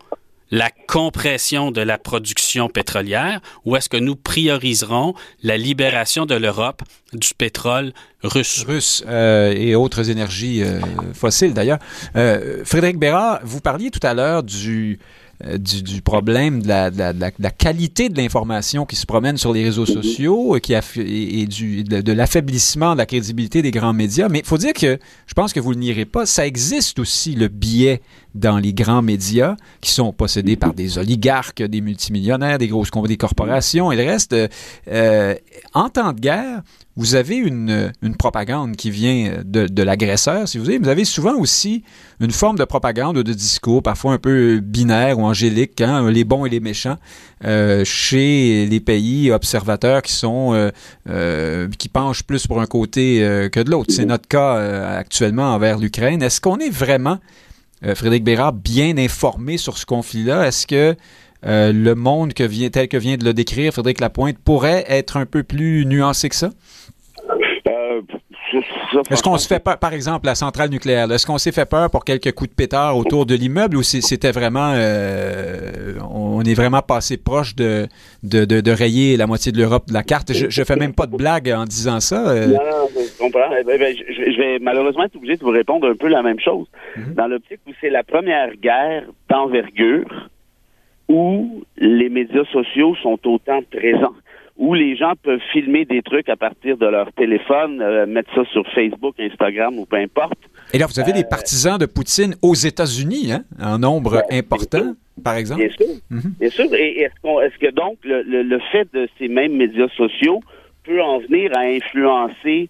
D: la compression de la production pétrolière ou est-ce que nous prioriserons la libération de l'Europe du pétrole russe?
B: Russe euh, et autres énergies euh, fossiles d'ailleurs. Euh, Frédéric Bérard, vous parliez tout à l'heure du du, problème de la, qualité de l'information qui se promène sur les réseaux sociaux qui et, du, de, l'affaiblissement de la crédibilité des grands médias. Mais il faut dire que, je pense que vous le nierez pas, ça existe aussi le biais dans les grands médias qui sont possédés par des oligarques, des multimillionnaires, des grosses des corporations et le reste. Euh, en temps de guerre, vous avez une, une propagande qui vient de, de l'agresseur, si vous voulez. Vous avez souvent aussi une forme de propagande ou de discours, parfois un peu binaire ou angélique, hein, les bons et les méchants, euh, chez les pays observateurs qui sont euh, qui penchent plus pour un côté que de l'autre. C'est notre cas actuellement envers l'Ukraine. Est-ce qu'on est vraiment, Frédéric Bérard, bien informé sur ce conflit-là? Est-ce que le monde que vient, tel que vient de le décrire Frédéric Lapointe pourrait être un peu plus nuancé que ça? Est-ce qu'on se fait peur, par exemple, la centrale nucléaire, est-ce qu'on s'est fait peur pour quelques coups de pétard autour de l'immeuble ou c'était vraiment, euh, on est vraiment passé proche de, de, de, rayer la moitié de l'Europe de la carte? Je, je fais même pas de blague en disant ça.
E: Euh. Non, non, comprends. Eh ben, ben, je, vais malheureusement être obligé de vous répondre un peu la même chose. Mhm. Dans l'optique où c'est la première guerre d'envergure où les médias sociaux sont autant présents où les gens peuvent filmer des trucs à partir de leur téléphone, euh, mettre ça sur Facebook, Instagram ou peu importe.
B: Et là, vous avez des euh, partisans de Poutine aux États-Unis, hein, en nombre important, par exemple?
E: Bien sûr. Mhm. Bien sûr. Et est-ce, que donc le, le, fait de ces mêmes médias sociaux peut en venir à influencer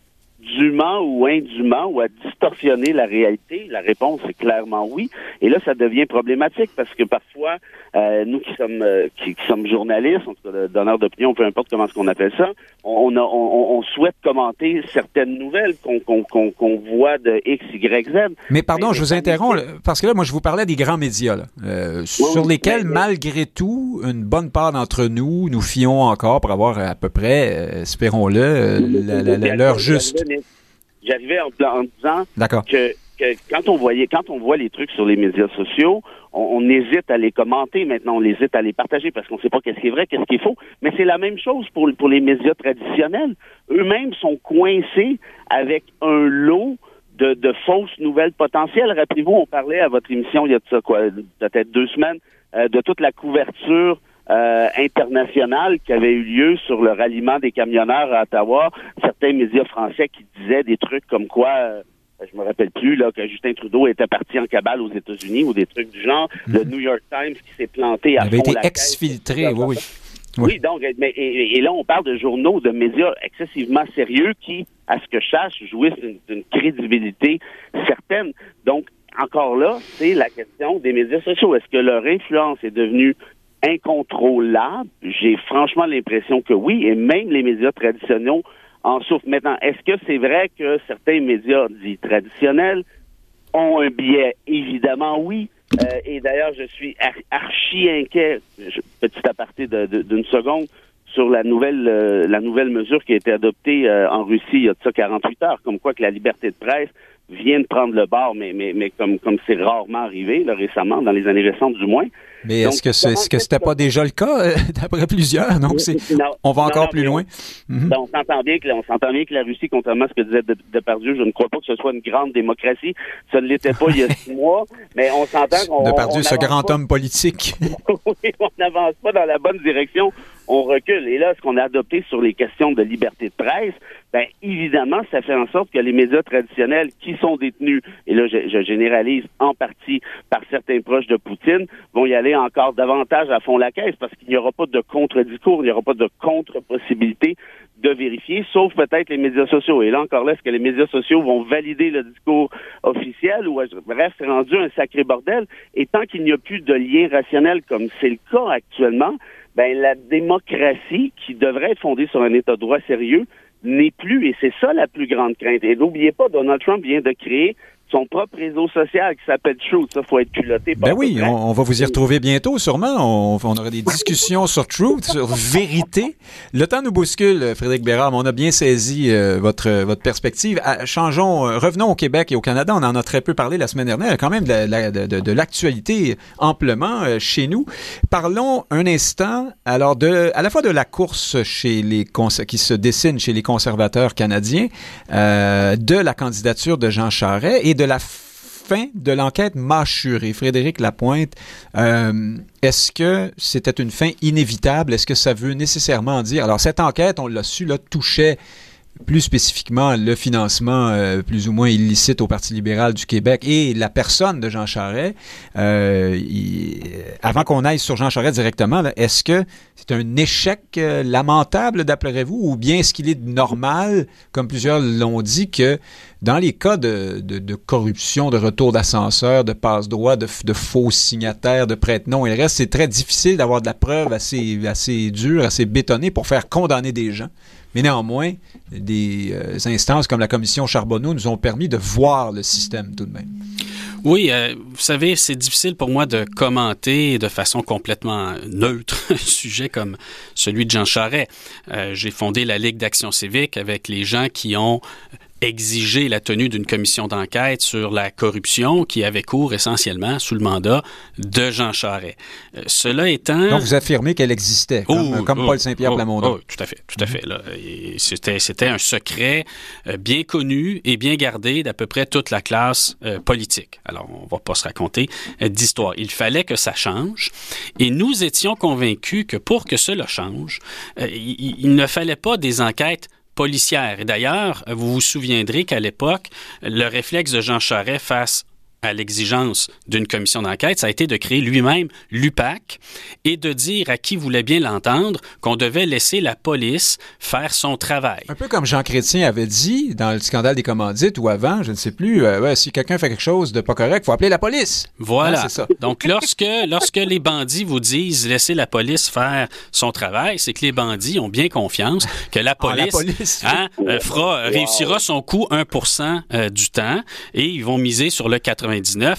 E: dûment ou indûment ou à distorsionner la réalité? La réponse est clairement oui. Et là, ça devient problématique parce que parfois, euh, nous qui sommes euh, qui, sommes journalistes, en tout cas donneurs d'opinion, peu importe comment ce qu'on appelle ça, on, a, on, souhaite commenter certaines nouvelles qu'on voit de X, Y, Z.
B: Mais pardon, je vous interromps parce que là, moi, je vous parlais des grands médias, là, euh, sur lesquels, malgré tout, une bonne part d'entre nous nous fions encore pour avoir à peu près, espérons-le, l'heure juste.
E: J'arrivais en, disant que, quand on voyait, quand on voit les trucs sur les médias sociaux, on, hésite à les commenter. Maintenant, on hésite à les partager parce qu'on ne sait pas qu'est-ce qui est vrai, qu'est-ce qui est faux. Mais c'est la même chose pour, pour les médias traditionnels. Eux-mêmes sont coincés avec un lot de, de fausses nouvelles potentielles. Rappelez-vous, on parlait à votre émission il y a quoi, peut-être deux semaines, euh, de toute la couverture euh, internationale qui avait eu lieu sur le ralliement des camionneurs à Ottawa. Certains médias français qui disaient des trucs comme quoi, euh, je me rappelle plus, là, que Justin Trudeau était parti en cabale aux États-Unis ou des trucs du genre. Le mhm. New York Times qui s'est planté à
B: Il avait été exfiltré, oui, oui.
E: Oui, donc, mais, et, là, on parle de journaux, de médias excessivement sérieux qui, à ce que je sache, jouissent d'une crédibilité certaine. Donc, encore là, c'est la question des médias sociaux. Est-ce que leur influence est devenue incontrôlable? J'ai franchement l'impression que oui, et même les médias traditionnels en souffrent. Maintenant, est-ce que c'est vrai que certains médias dits traditionnels ont un biais? Évidemment, oui. Euh, et d'ailleurs, je suis archi inquiet, petit aparté d'une seconde, sur la nouvelle euh, la nouvelle mesure qui a été adoptée euh, en Russie il y a de ça 48 heures, comme quoi que la liberté de presse vient de prendre le bord, mais mais mais comme comme c'est rarement arrivé là, récemment, dans les années récentes du moins.
B: Mais est-ce que c'est, ce que c'était pas déjà le cas euh, d'après plusieurs? Donc c'est on va encore plus loin.
E: Mhm. on s'entend bien que on s'entend bien que la Russie, contrairement à ce que disait Depardieu, je ne crois pas que ce soit une grande démocratie. Ça ne l'était pas il y a six mois, mais on s'entend qu'on
B: Depardieu, ce grand homme politique.
E: oui, on n'avance pas dans la bonne direction on recule. Et là, ce qu'on a adopté sur les questions de liberté de presse, ben évidemment, ça fait en sorte que les médias traditionnels qui sont détenus, et là je, généralise en partie par certains proches de Poutine, vont y aller encore davantage à fond la caisse parce qu'il n'y aura pas de contre-discours, il n'y aura pas de contre-possibilité de vérifier, sauf peut-être les médias sociaux. Et là encore là, est-ce que les médias sociaux vont valider le discours officiel ou bref, c'est rendu un sacré bordel? Et tant qu'il n'y a plus de lien rationnel comme c'est le cas actuellement, ben la démocratie qui devrait être fondée sur un État de droit sérieux n'est plus, et c'est ça la plus grande crainte. Et n'oubliez pas, Donald Trump vient de créer son propre réseau social qui s'appelle Truth. Ça, faut être culotté.
B: Ben oui, on, va vous y retrouver bientôt, sûrement. On, on aura des discussions sur Truth, sur vérité. Le temps nous bouscule, Frédéric Bérard, on a bien saisi euh, votre, votre perspective. Ah, changeons, euh, revenons au Québec et au Canada. On en a très peu parlé la semaine dernière. Quand même de, l'actualité amplement euh, chez nous. Parlons un instant, alors, de, à la fois de la course chez les qui se dessine chez les conservateurs canadiens, de la candidature de Jean Charest et de de la fin de l'enquête mâchurée. Frédéric Lapointe, euh, est-ce que c'était une fin inévitable? Est-ce que ça veut nécessairement dire... Alors, cette enquête, on l'a su, là, touchait plus spécifiquement le financement euh, plus ou moins illicite au Parti libéral du Québec et la personne de Jean Charest. Euh, avant qu'on aille sur Jean Charest directement, est-ce que c'est un échec euh, lamentable, d'après-vous, ou bien est-ce qu'il est normal, comme plusieurs l'ont dit, que dans les cas de, corruption, de retour d'ascenseur, de passe-droit, de, faux signataires, de prête-noms et le reste, c'est très difficile d'avoir de la preuve assez, assez dure, assez bétonnée pour faire condamner des gens? Mais néanmoins, des euh, instances comme la commission Charbonneau nous ont permis de voir le système tout de même.
D: Oui, euh, vous savez, c'est difficile pour moi de commenter de façon complètement neutre un sujet comme celui de Jean Charest. Euh, j'ai fondé la Ligue d'action civique avec les gens qui ont exiger la tenue d'une commission d'enquête sur la corruption qui avait cours essentiellement sous le mandat de Jean Charest. Euh, cela étant...
B: Donc, vous affirmez qu'elle existait, comme,
D: oh,
B: comme
D: oh,
B: Paul Saint-Pierre
D: oh,
B: Plamondon.
D: Oh, tout à fait, tout à fait. C'était, c'était un secret euh, bien connu et bien gardé d'à peu près toute la classe euh, politique. Alors, on va pas se raconter d'histoire. Il fallait que ça change et nous étions convaincus que pour que cela change, il, il ne fallait pas des enquêtes policière. D'ailleurs, vous vous souviendrez qu'à l'époque, le réflexe de Jean Charest face à l'exigence d'une commission d'enquête, ça a été de créer lui-même l'UPAC et de dire à qui voulait bien l'entendre qu'on devait laisser la police faire son travail.
B: Un peu comme Jean Chrétien avait dit dans le scandale des commandites ou avant, je ne sais plus, euh, si quelqu'un fait quelque chose de pas correct, faut appeler la police.
D: Voilà. Hein, ça. Donc lorsque lorsque les bandits vous disent laisser la police faire son travail, c'est que les bandits ont bien confiance que la police, hein, euh, fera réussira son coup 1% euh, du temps et ils vont miser sur le 80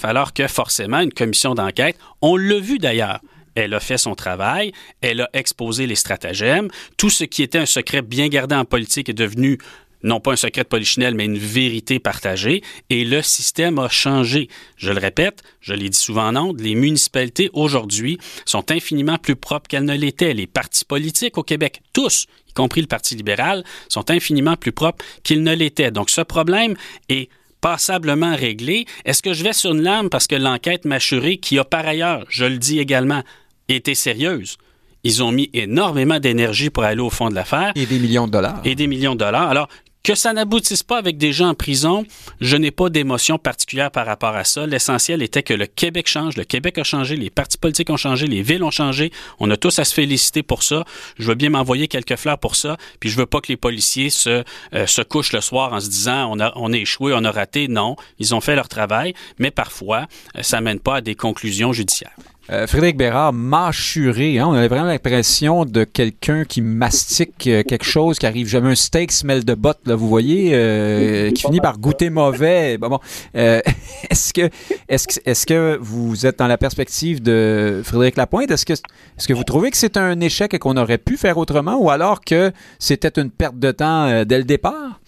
D: alors que forcément, une commission d'enquête, on l'a vu d'ailleurs, elle a fait son travail, elle a exposé les stratagèmes. Tout ce qui était un secret bien gardé en politique est devenu non pas un secret de polichinelle, mais une vérité partagée, et le système a changé. Je le répète, je l'ai dit souvent en ondes, les municipalités aujourd'hui sont infiniment plus propres qu'elles ne l'étaient. Les partis politiques au Québec, tous, y compris le Parti libéral, sont infiniment plus propres qu'ils ne l'étaient. Donc ce problème est passablement réglé. Est-ce que je vais sur une lame parce que l'enquête mâchurée, qui a par ailleurs, je le dis également, été sérieuse, ils ont mis énormément d'énergie pour aller au fond de l'affaire.
B: Et des millions de dollars.
D: Et des millions de dollars. Alors, que ça n'aboutisse pas avec des gens en prison, je n'ai pas d'émotion particulière par rapport à ça. L'essentiel était que le Québec change, le Québec a changé, les partis politiques ont changé, les villes ont changé. On a tous à se féliciter pour ça. Je veux bien m'envoyer quelques fleurs pour ça. Puis je veux pas que les policiers se, euh, couchent le soir en se disant on a, on a échoué, on a raté. Non, ils ont fait leur travail, mais parfois, euh, ça mène pas à des conclusions judiciaires.
B: Euh, Frédéric Bérard, mâchuré, hein? on avait vraiment l'impression de quelqu'un qui mastique euh, quelque chose, qui arrive jamais un steak smell de botte, là, vous voyez, euh, qui finit par goûter mauvais. Bon, bon. est-ce que, est-ce que, est-ce que vous êtes dans la perspective de Frédéric Lapointe? Est-ce que, est-ce que vous trouvez que c'est un échec et qu'on aurait pu faire autrement, ou alors que c'était une perte de temps dès le départ?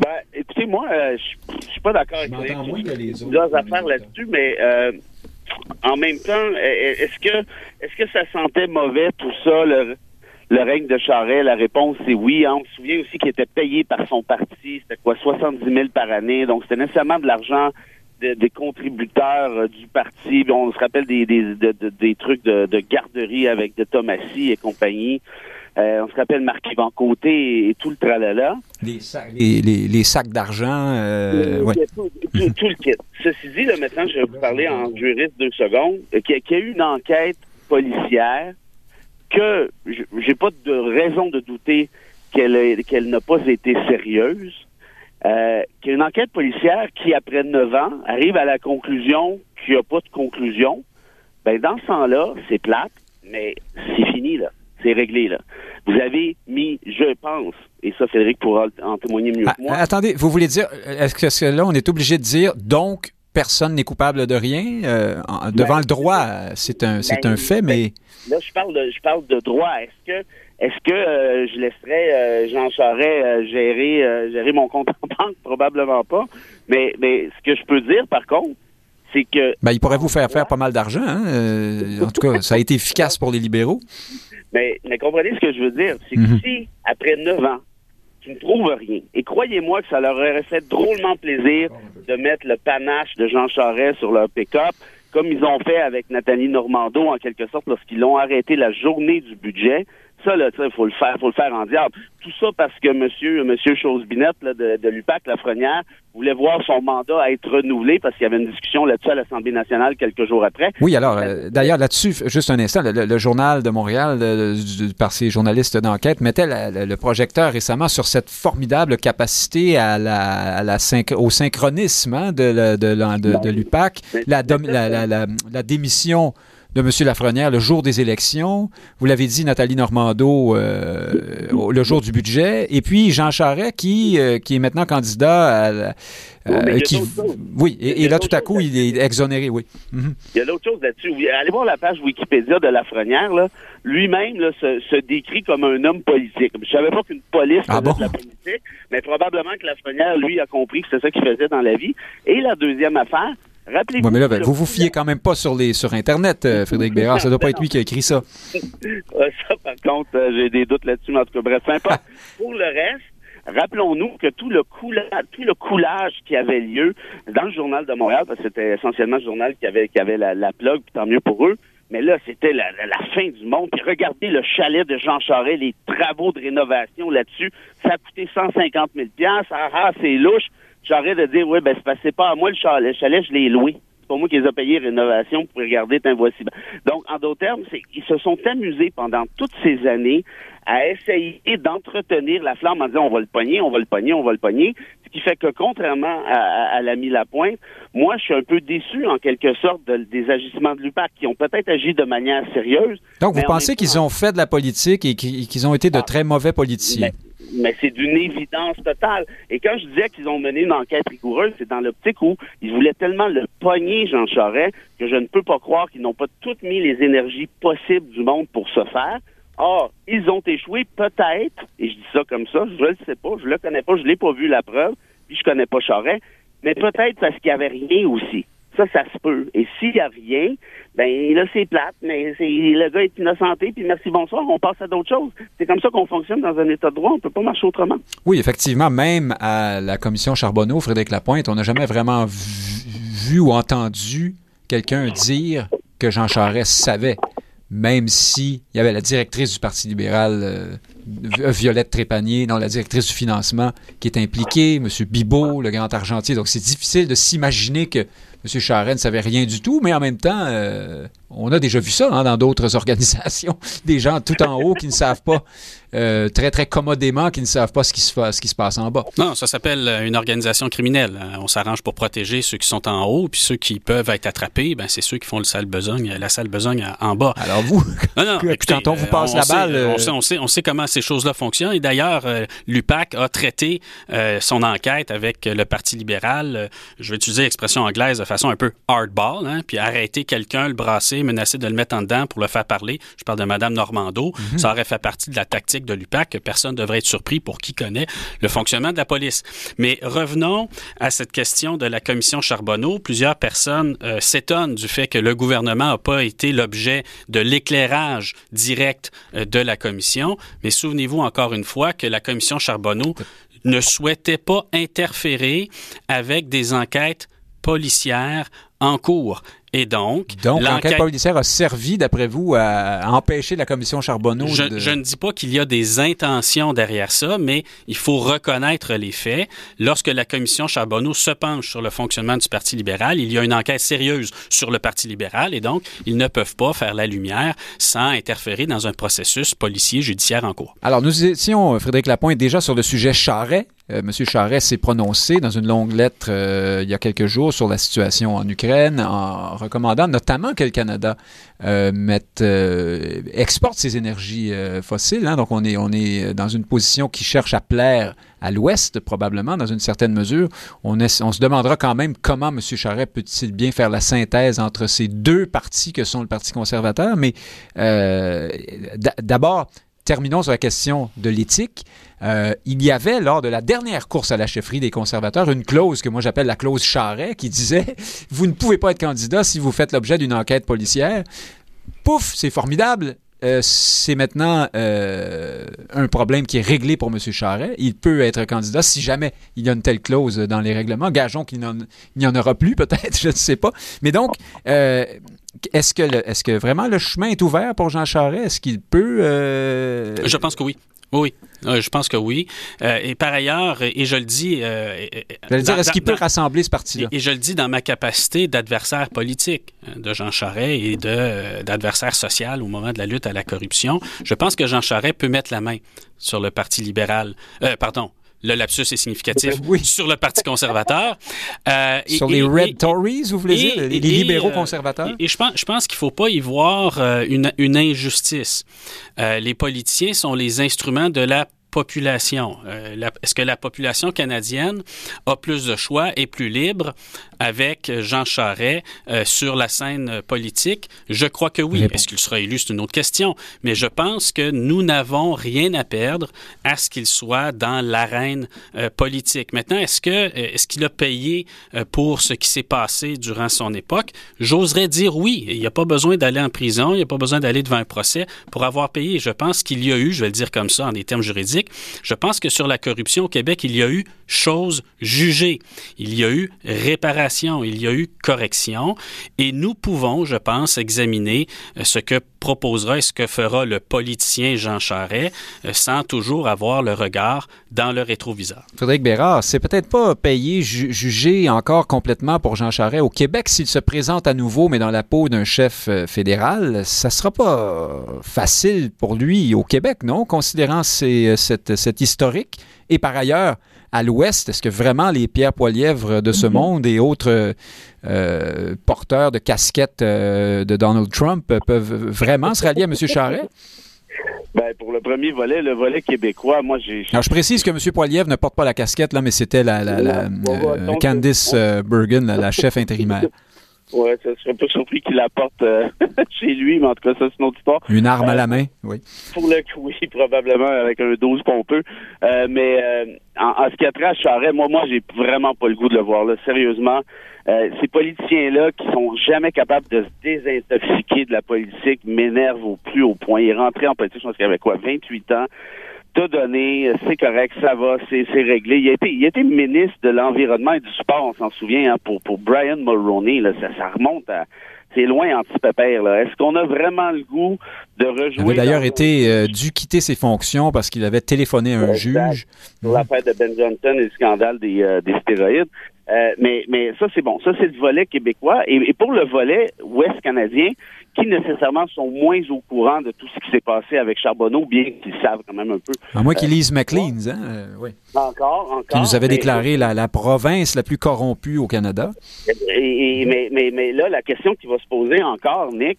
E: Ben, écoutez, moi, je suis pas d'accord avec les, deux affaires là-dessus, mais en même temps, est-ce que est-ce que ça sentait mauvais tout ça, le, règne de Charest? La réponse c'est oui. Hein. On se souvient aussi qu'il était payé par son parti. C'était quoi, 70 000 par année. Donc c'était nécessairement de l'argent des contributeurs euh, du parti. On se rappelle des, des, des trucs de, garderie avec de Thomasy et compagnie. Euh, on se rappelle Marc-Yvan Côté et tout le tralala.
B: Les, sacs, les, sacs d'argent. Euh,
E: tout, le kit. Ceci dit, là, maintenant, je vais vous parler en juriste deux secondes, qu'il y, a eu une enquête policière que j'ai pas de raison de douter qu'elle qu'elle n'a pas été sérieuse. Euh, qu'il y a une enquête policière qui, après neuf ans, arrive à la conclusion qu'il n'y a pas de conclusion, ben dans ce sens-là, c'est plate, mais c'est fini, là. C'est réglé, là. Vous avez mis, je pense, et ça, Frédéric pourra en témoigner mieux que moi.
B: Ah, attendez, vous voulez dire, est-ce que là, on est obligé de dire, donc, personne n'est coupable de rien? Euh, devant ben, le droit, c'est un, c'est ben, un fait, mais...
E: Là, je parle de, je parle de droit. Est-ce que est-ce que euh, je laisserais euh, Jean Charest euh, gérer gérer mon compte en banque? Probablement pas. Mais mais ce que je peux dire par contre, c'est que
B: ben, il pourrait vous faire faire pas mal d'argent. Hein? en tout cas, ça a été efficace pour les libéraux.
E: Mais mais comprenez ce que je veux dire, c'est que mhm. si après neuf ans tu ne trouves rien. Et croyez-moi que ça leur aurait fait drôlement plaisir de mettre le panache de Jean Charest sur leur pick-up, comme ils ont fait avec Nathalie Normando, en quelque sorte, lorsqu'ils l'ont arrêté la journée du budget. Ça, là, il faut le faire, faut le faire en diable. Tout ça parce que monsieur, monsieur Chose-Binette, de, de l'UPAC, Lafrenière, voulait voir son mandat être renouvelé parce qu'il y avait une discussion là-dessus à l'Assemblée nationale quelques jours après.
B: Oui, alors, euh, d'ailleurs, là-dessus, juste un instant, le, Journal de Montréal, par ses journalistes d'enquête, mettait le projecteur récemment sur cette formidable capacité à la, la au synchronisme hein, de, de, l'UPAC, la, la démission de M. Lafrenière le jour des élections. Vous l'avez dit, Nathalie Normando, euh, le jour du budget. Et puis Jean Charest, qui, euh, qui est maintenant candidat à,
E: euh,
B: qui, oui, et, là, tout à coup, il est exonéré, oui.
E: Mhm. Il y a d'autres choses là-dessus. Allez voir la page Wikipédia de Lafrenière. Lui-même se, se, décrit comme un homme politique. Je savais pas qu'une police
B: ah
E: de la politique, mais probablement que Lafrenière, lui, a compris que c'est ça qu'il faisait dans la vie. Et la deuxième affaire, Rappelez-vous.
B: mais là, ben, vous vous fiez quand même pas sur les sur Internet, euh, Frédéric Bérard. Ça doit pas être lui qui a écrit ça.
E: ça, par contre, euh, j'ai des doutes là-dessus, mais en tout cas, bref, sympa. Pour le reste, rappelons-nous que tout le coulage, tout le coulage qui avait lieu dans le journal de Montréal, parce que c'était essentiellement le journal qui avait qui avait la, la plug, puis tant mieux pour eux. Mais là, c'était la, la, fin du monde. Puis regardez le chalet de Jean Charest, les travaux de rénovation là-dessus. Ça a coûté 150 000 Ah, ah c'est louche. J'arrête de dire, oui, ben, c'est pas à moi le chalet, je l'ai loué. C'est pas moi qui les ai payés rénovation pour regarder, un voici. Donc, en d'autres termes, ils se sont amusés pendant toutes ces années à essayer d'entretenir la flamme en disant on va le pogner, on va le pogner, on va le pogner. Ce qui fait que contrairement à, à, l'ami Lapointe, moi je suis un peu déçu en quelque sorte des agissements de l'UPAC qui ont peut-être agi de manière sérieuse.
B: Donc vous pensez qu'ils ont fait de la politique et qu'ils ont été de ah. très mauvais politiciens?
E: Mais c'est d'une évidence totale. Et quand je disais qu'ils ont mené une enquête rigoureuse, c'est dans l'optique où ils voulaient tellement le pogner, Jean Charest, que je ne peux pas croire qu'ils n'ont pas toutes mis les énergies possibles du monde pour ce faire. Or, ils ont échoué peut-être, et je dis ça comme ça, je ne le sais pas, je le connais pas, je l'ai pas vu la preuve, puis je connais pas Charest, mais peut-être parce qu'il y avait rien aussi. Ça, ça se peut. Et s'il y a rien, ben là, c'est plate, mais c'est, le gars est innocenté, puis merci, bonsoir, on passe à d'autres choses. C'est comme ça qu'on fonctionne dans un état de droit, on peut pas marcher autrement.
B: Oui, effectivement, même à la commission Charbonneau, Frédéric Lapointe, on n'a jamais vraiment vu, ou entendu quelqu'un dire que Jean Charest savait même si il y avait la directrice du Parti libéral, euh, Violette Trépanier, non, la directrice du financement, qui est impliquée, M. Bibot, le grand argentier. Donc, c'est difficile de s'imaginer que M. Charest ne savait rien du tout, mais en même temps, euh, on a déjà vu ça hein, dans d'autres organisations. Des gens tout en haut qui ne savent pas, euh, très, très commodément, qui ne savent pas ce qui se, ce qui se passe en bas.
D: Non, ça s'appelle euh, une organisation criminelle. On s'arrange pour protéger ceux qui sont en haut, puis ceux qui peuvent être attrapés, ben, c'est ceux qui font le sale besogne, la sale besogne en bas.
B: Alors vous, non, non, écoutez, quand on vous passe la balle...
D: on, sait, on, sait, on, sait, comment ces choses-là fonctionnent. Et d'ailleurs, l'UPAC a traité son enquête avec le Parti libéral, je vais utiliser l'expression anglaise de façon un peu hardball, hein, puis arrêter quelqu'un, le brasser, menacer de le mettre en dedans pour le faire parler. Je parle de Mme Normando. Mhm. Ça aurait fait partie de la tactique de l'UPAC personne ne devrait être surpris pour qui connaît le fonctionnement de la police. Mais revenons à cette question de la commission Charbonneau. Plusieurs personnes euh, s'étonnent du fait que le gouvernement n'a pas été l'objet de l'éclairage direct euh, de la commission. Mais souvenez-vous encore une fois que la commission Charbonneau ne souhaitait pas interférer avec des enquêtes policières en cours. Et donc,
B: donc l'enquête policière a servi, d'après vous, à empêcher la commission Charbonneau
D: je,
B: de...
D: je ne dis pas qu'il y a des intentions derrière ça, mais il faut reconnaître les faits. Lorsque la commission Charbonneau se penche sur le fonctionnement du Parti libéral, il y a une enquête sérieuse sur le Parti libéral et donc ils ne peuvent pas faire la lumière sans interférer dans un processus policier judiciaire en cours.
B: Alors, nous étions, Frédéric Lapointe, déjà sur le sujet Charret. Euh, M. Charest s'est prononcé dans une longue lettre euh, il y a quelques jours sur la situation en Ukraine en recommandant notamment que le Canada euh, mette, exporte ses énergies fossiles. Hein. donc on est, on est dans une position qui cherche à plaire à l'Ouest, probablement, dans une certaine mesure. On, on se demandera quand même comment M. Charest peut-il bien faire la synthèse entre ces deux partis que sont le Parti conservateur. Mais d'abord, terminons sur la question de l'éthique. Euh, il y avait, lors de la dernière course à la chefferie des conservateurs, une clause que moi j'appelle la clause Charret, qui disait Vous ne pouvez pas être candidat si vous faites l'objet d'une enquête policière. Pouf, c'est formidable. Euh, c'est maintenant euh, un problème qui est réglé pour M. Charret. Il peut être candidat si jamais il y a une telle clause dans les règlements. Gageons qu'il n'y en, aura plus, peut-être, je ne sais pas. Mais donc, est-ce que, est que vraiment le chemin est ouvert pour Jean Charest? Est-ce qu'il peut...
D: Je pense que oui. Oui, je pense que oui. Euh, et par ailleurs, et je le dis... Euh,
B: dire, est-ce qu'il peut rassembler ce parti-là?
D: Et, je le dis dans ma capacité d'adversaire politique hein, de Jean Charest et de, d'adversaire social au moment de la lutte à la corruption. Je pense que Jean Charest peut mettre la main sur le Parti libéral. Euh, pardon, le lapsus est significatif, sur le Parti conservateur.
B: Euh, sur les Red Tories, vous voulez dire, les, libéraux euh, conservateurs?
D: Et, je pense, je pense qu'il ne faut pas y voir euh, une, une, injustice. les politiciens sont les instruments de la population. Est-ce que la population canadienne a plus de choix et plus libre? Avec Jean Charest euh, sur la scène politique? Je crois que oui. Est-ce qu'il sera élu? C'est une autre question. Mais je pense que nous n'avons rien à perdre à ce qu'il soit dans l'arène euh, politique. Maintenant, est-ce que euh, est-ce qu'il a payé pour ce qui s'est passé durant son époque? J'oserais dire oui. Il n'y a pas besoin d'aller en prison, il n'y a pas besoin d'aller devant un procès pour avoir payé. Je pense qu'il y a eu, je vais le dire comme ça en des termes juridiques, je pense que sur la corruption au Québec, il y a eu chose jugée. Il y a eu réparation, il y a eu correction et nous pouvons, je pense, examiner euh, ce que proposera et ce que fera le politicien Jean Charest euh, sans toujours avoir le regard dans le rétroviseur.
B: Frédéric Bérard, c'est peut-être pas payé, jugé encore complètement pour Jean Charest. Au Québec, s'il se présente à nouveau, mais dans la peau d'un chef euh, fédéral, ça sera pas facile pour lui au Québec, non, considérant cette, cette historique. Et par ailleurs, à l'ouest, est-ce que vraiment les Pierre Poilièvre de ce mhm. monde et autres euh, porteurs de casquettes euh, de Donald Trump peuvent vraiment se rallier à M. Charret?
E: Ben, pour le premier volet, le volet québécois, moi, j'ai.
B: Alors, je précise que M. Poilièvre ne porte pas la casquette, là, mais c'était la, euh, Candice Bergen, la chef intérimaire.
E: Ouais, ça serait pas surpris qu'il apporte euh, chez lui, mais en tout cas, ça, c'est une autre histoire.
B: Une arme à la main, oui.
E: Pour le coup, oui, probablement avec un 12 pompeux. Euh, mais euh, en, ce qui a trait à Charret, moi, moi, j'ai vraiment pas le goût de le voir, là. Sérieusement, ces politiciens-là qui sont jamais capables de se désintoxiquer de la politique m'énervent au plus haut point. Il est rentré en politique, je pense qu'il avait quoi, 28 ans t'as donné, c'est correct, ça va, c'est réglé. Il a été, il a été ministre de l'Environnement et du Sport, on s'en souvient, hein, pour, pour Brian Mulroney. Là, ça, ça remonte à. C'est loin anti-pépère. Est-ce qu'on a vraiment le goût de rejouer... Il
B: avait d'ailleurs été euh, dû quitter ses fonctions parce qu'il avait téléphoné à un juge.
E: Pour l'affaire de Ben Johnson et le scandale des, euh, des stéroïdes. Euh, mais, mais ça, c'est bon. Ça, c'est le volet québécois. Et, et pour le volet ouest canadien, qui nécessairement sont moins au courant de tout ce qui s'est passé avec Charbonneau, bien qu'ils savent quand même un peu.
B: À moins qu'ils euh, lisent McLean's, hein? Euh, oui.
E: Encore, encore.
B: Qui nous avait déclaré la, la, province la plus corrompue au Canada.
E: Et, mais, mais, mais là, la question qui va se poser encore, Nick,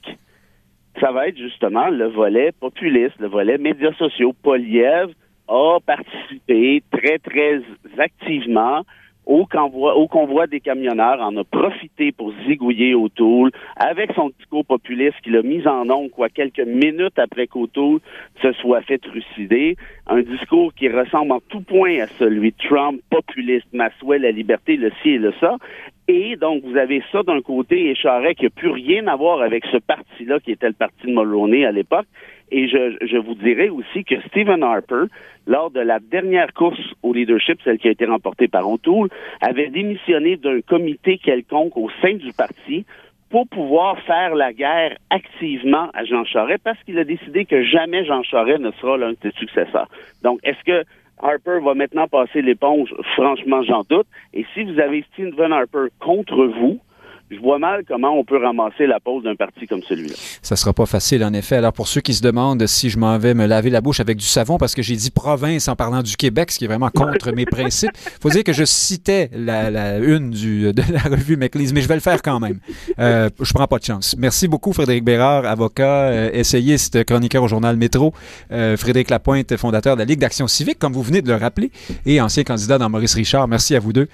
E: ça va être justement le volet populiste, le volet médias sociaux. Poliev a participé très, très activement au convoi, au convoi des camionneurs en a profité pour zigouiller O'Toole avec son discours populiste qu'il a mis en ongle quoi quelques minutes après qu'O'Toole se soit fait trucider. Un discours qui ressemble en tout point à celui de Trump, populiste, Maswell, la liberté, le ci et le ça. Et donc, vous avez ça d'un côté et Charest qui n'a plus rien à voir avec ce parti-là qui était le parti de Mulroney à l'époque. Et je, je vous dirais aussi que Stephen Harper, lors de la dernière course au leadership, celle qui a été remportée par O'Toole, avait démissionné d'un comité quelconque au sein du parti pour pouvoir faire la guerre activement à Jean Charest parce qu'il a décidé que jamais Jean Charest ne sera l'un de ses successeurs. Donc, est-ce que Harper va maintenant passer l'éponge? Franchement, j'en doute. Et si vous avez Stephen Harper contre vous, je vois mal comment on peut ramasser la pause d'un parti comme celui-là.
B: Ça sera pas facile, en effet. Alors, pour ceux qui se demandent si je m'en vais me laver la bouche avec du savon, parce que j'ai dit province en parlant du Québec, ce qui est vraiment contre mes principes, faut dire que je citais la, une du, de la revue McLeese, mais je vais le faire quand même. Euh, je prends pas de chance. Merci beaucoup, Frédéric Bérard, avocat, euh, essayiste, chroniqueur au journal Métro. Euh, Frédéric Lapointe, fondateur de la Ligue d'action civique, comme vous venez de le rappeler, et ancien candidat dans Maurice Richard. Merci à vous deux.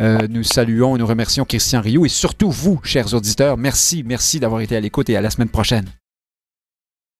B: Euh, nous saluons et nous remercions Christian Rioux et surtout vous, chers auditeurs. Merci, merci d'avoir été à l'écoute et à la semaine prochaine.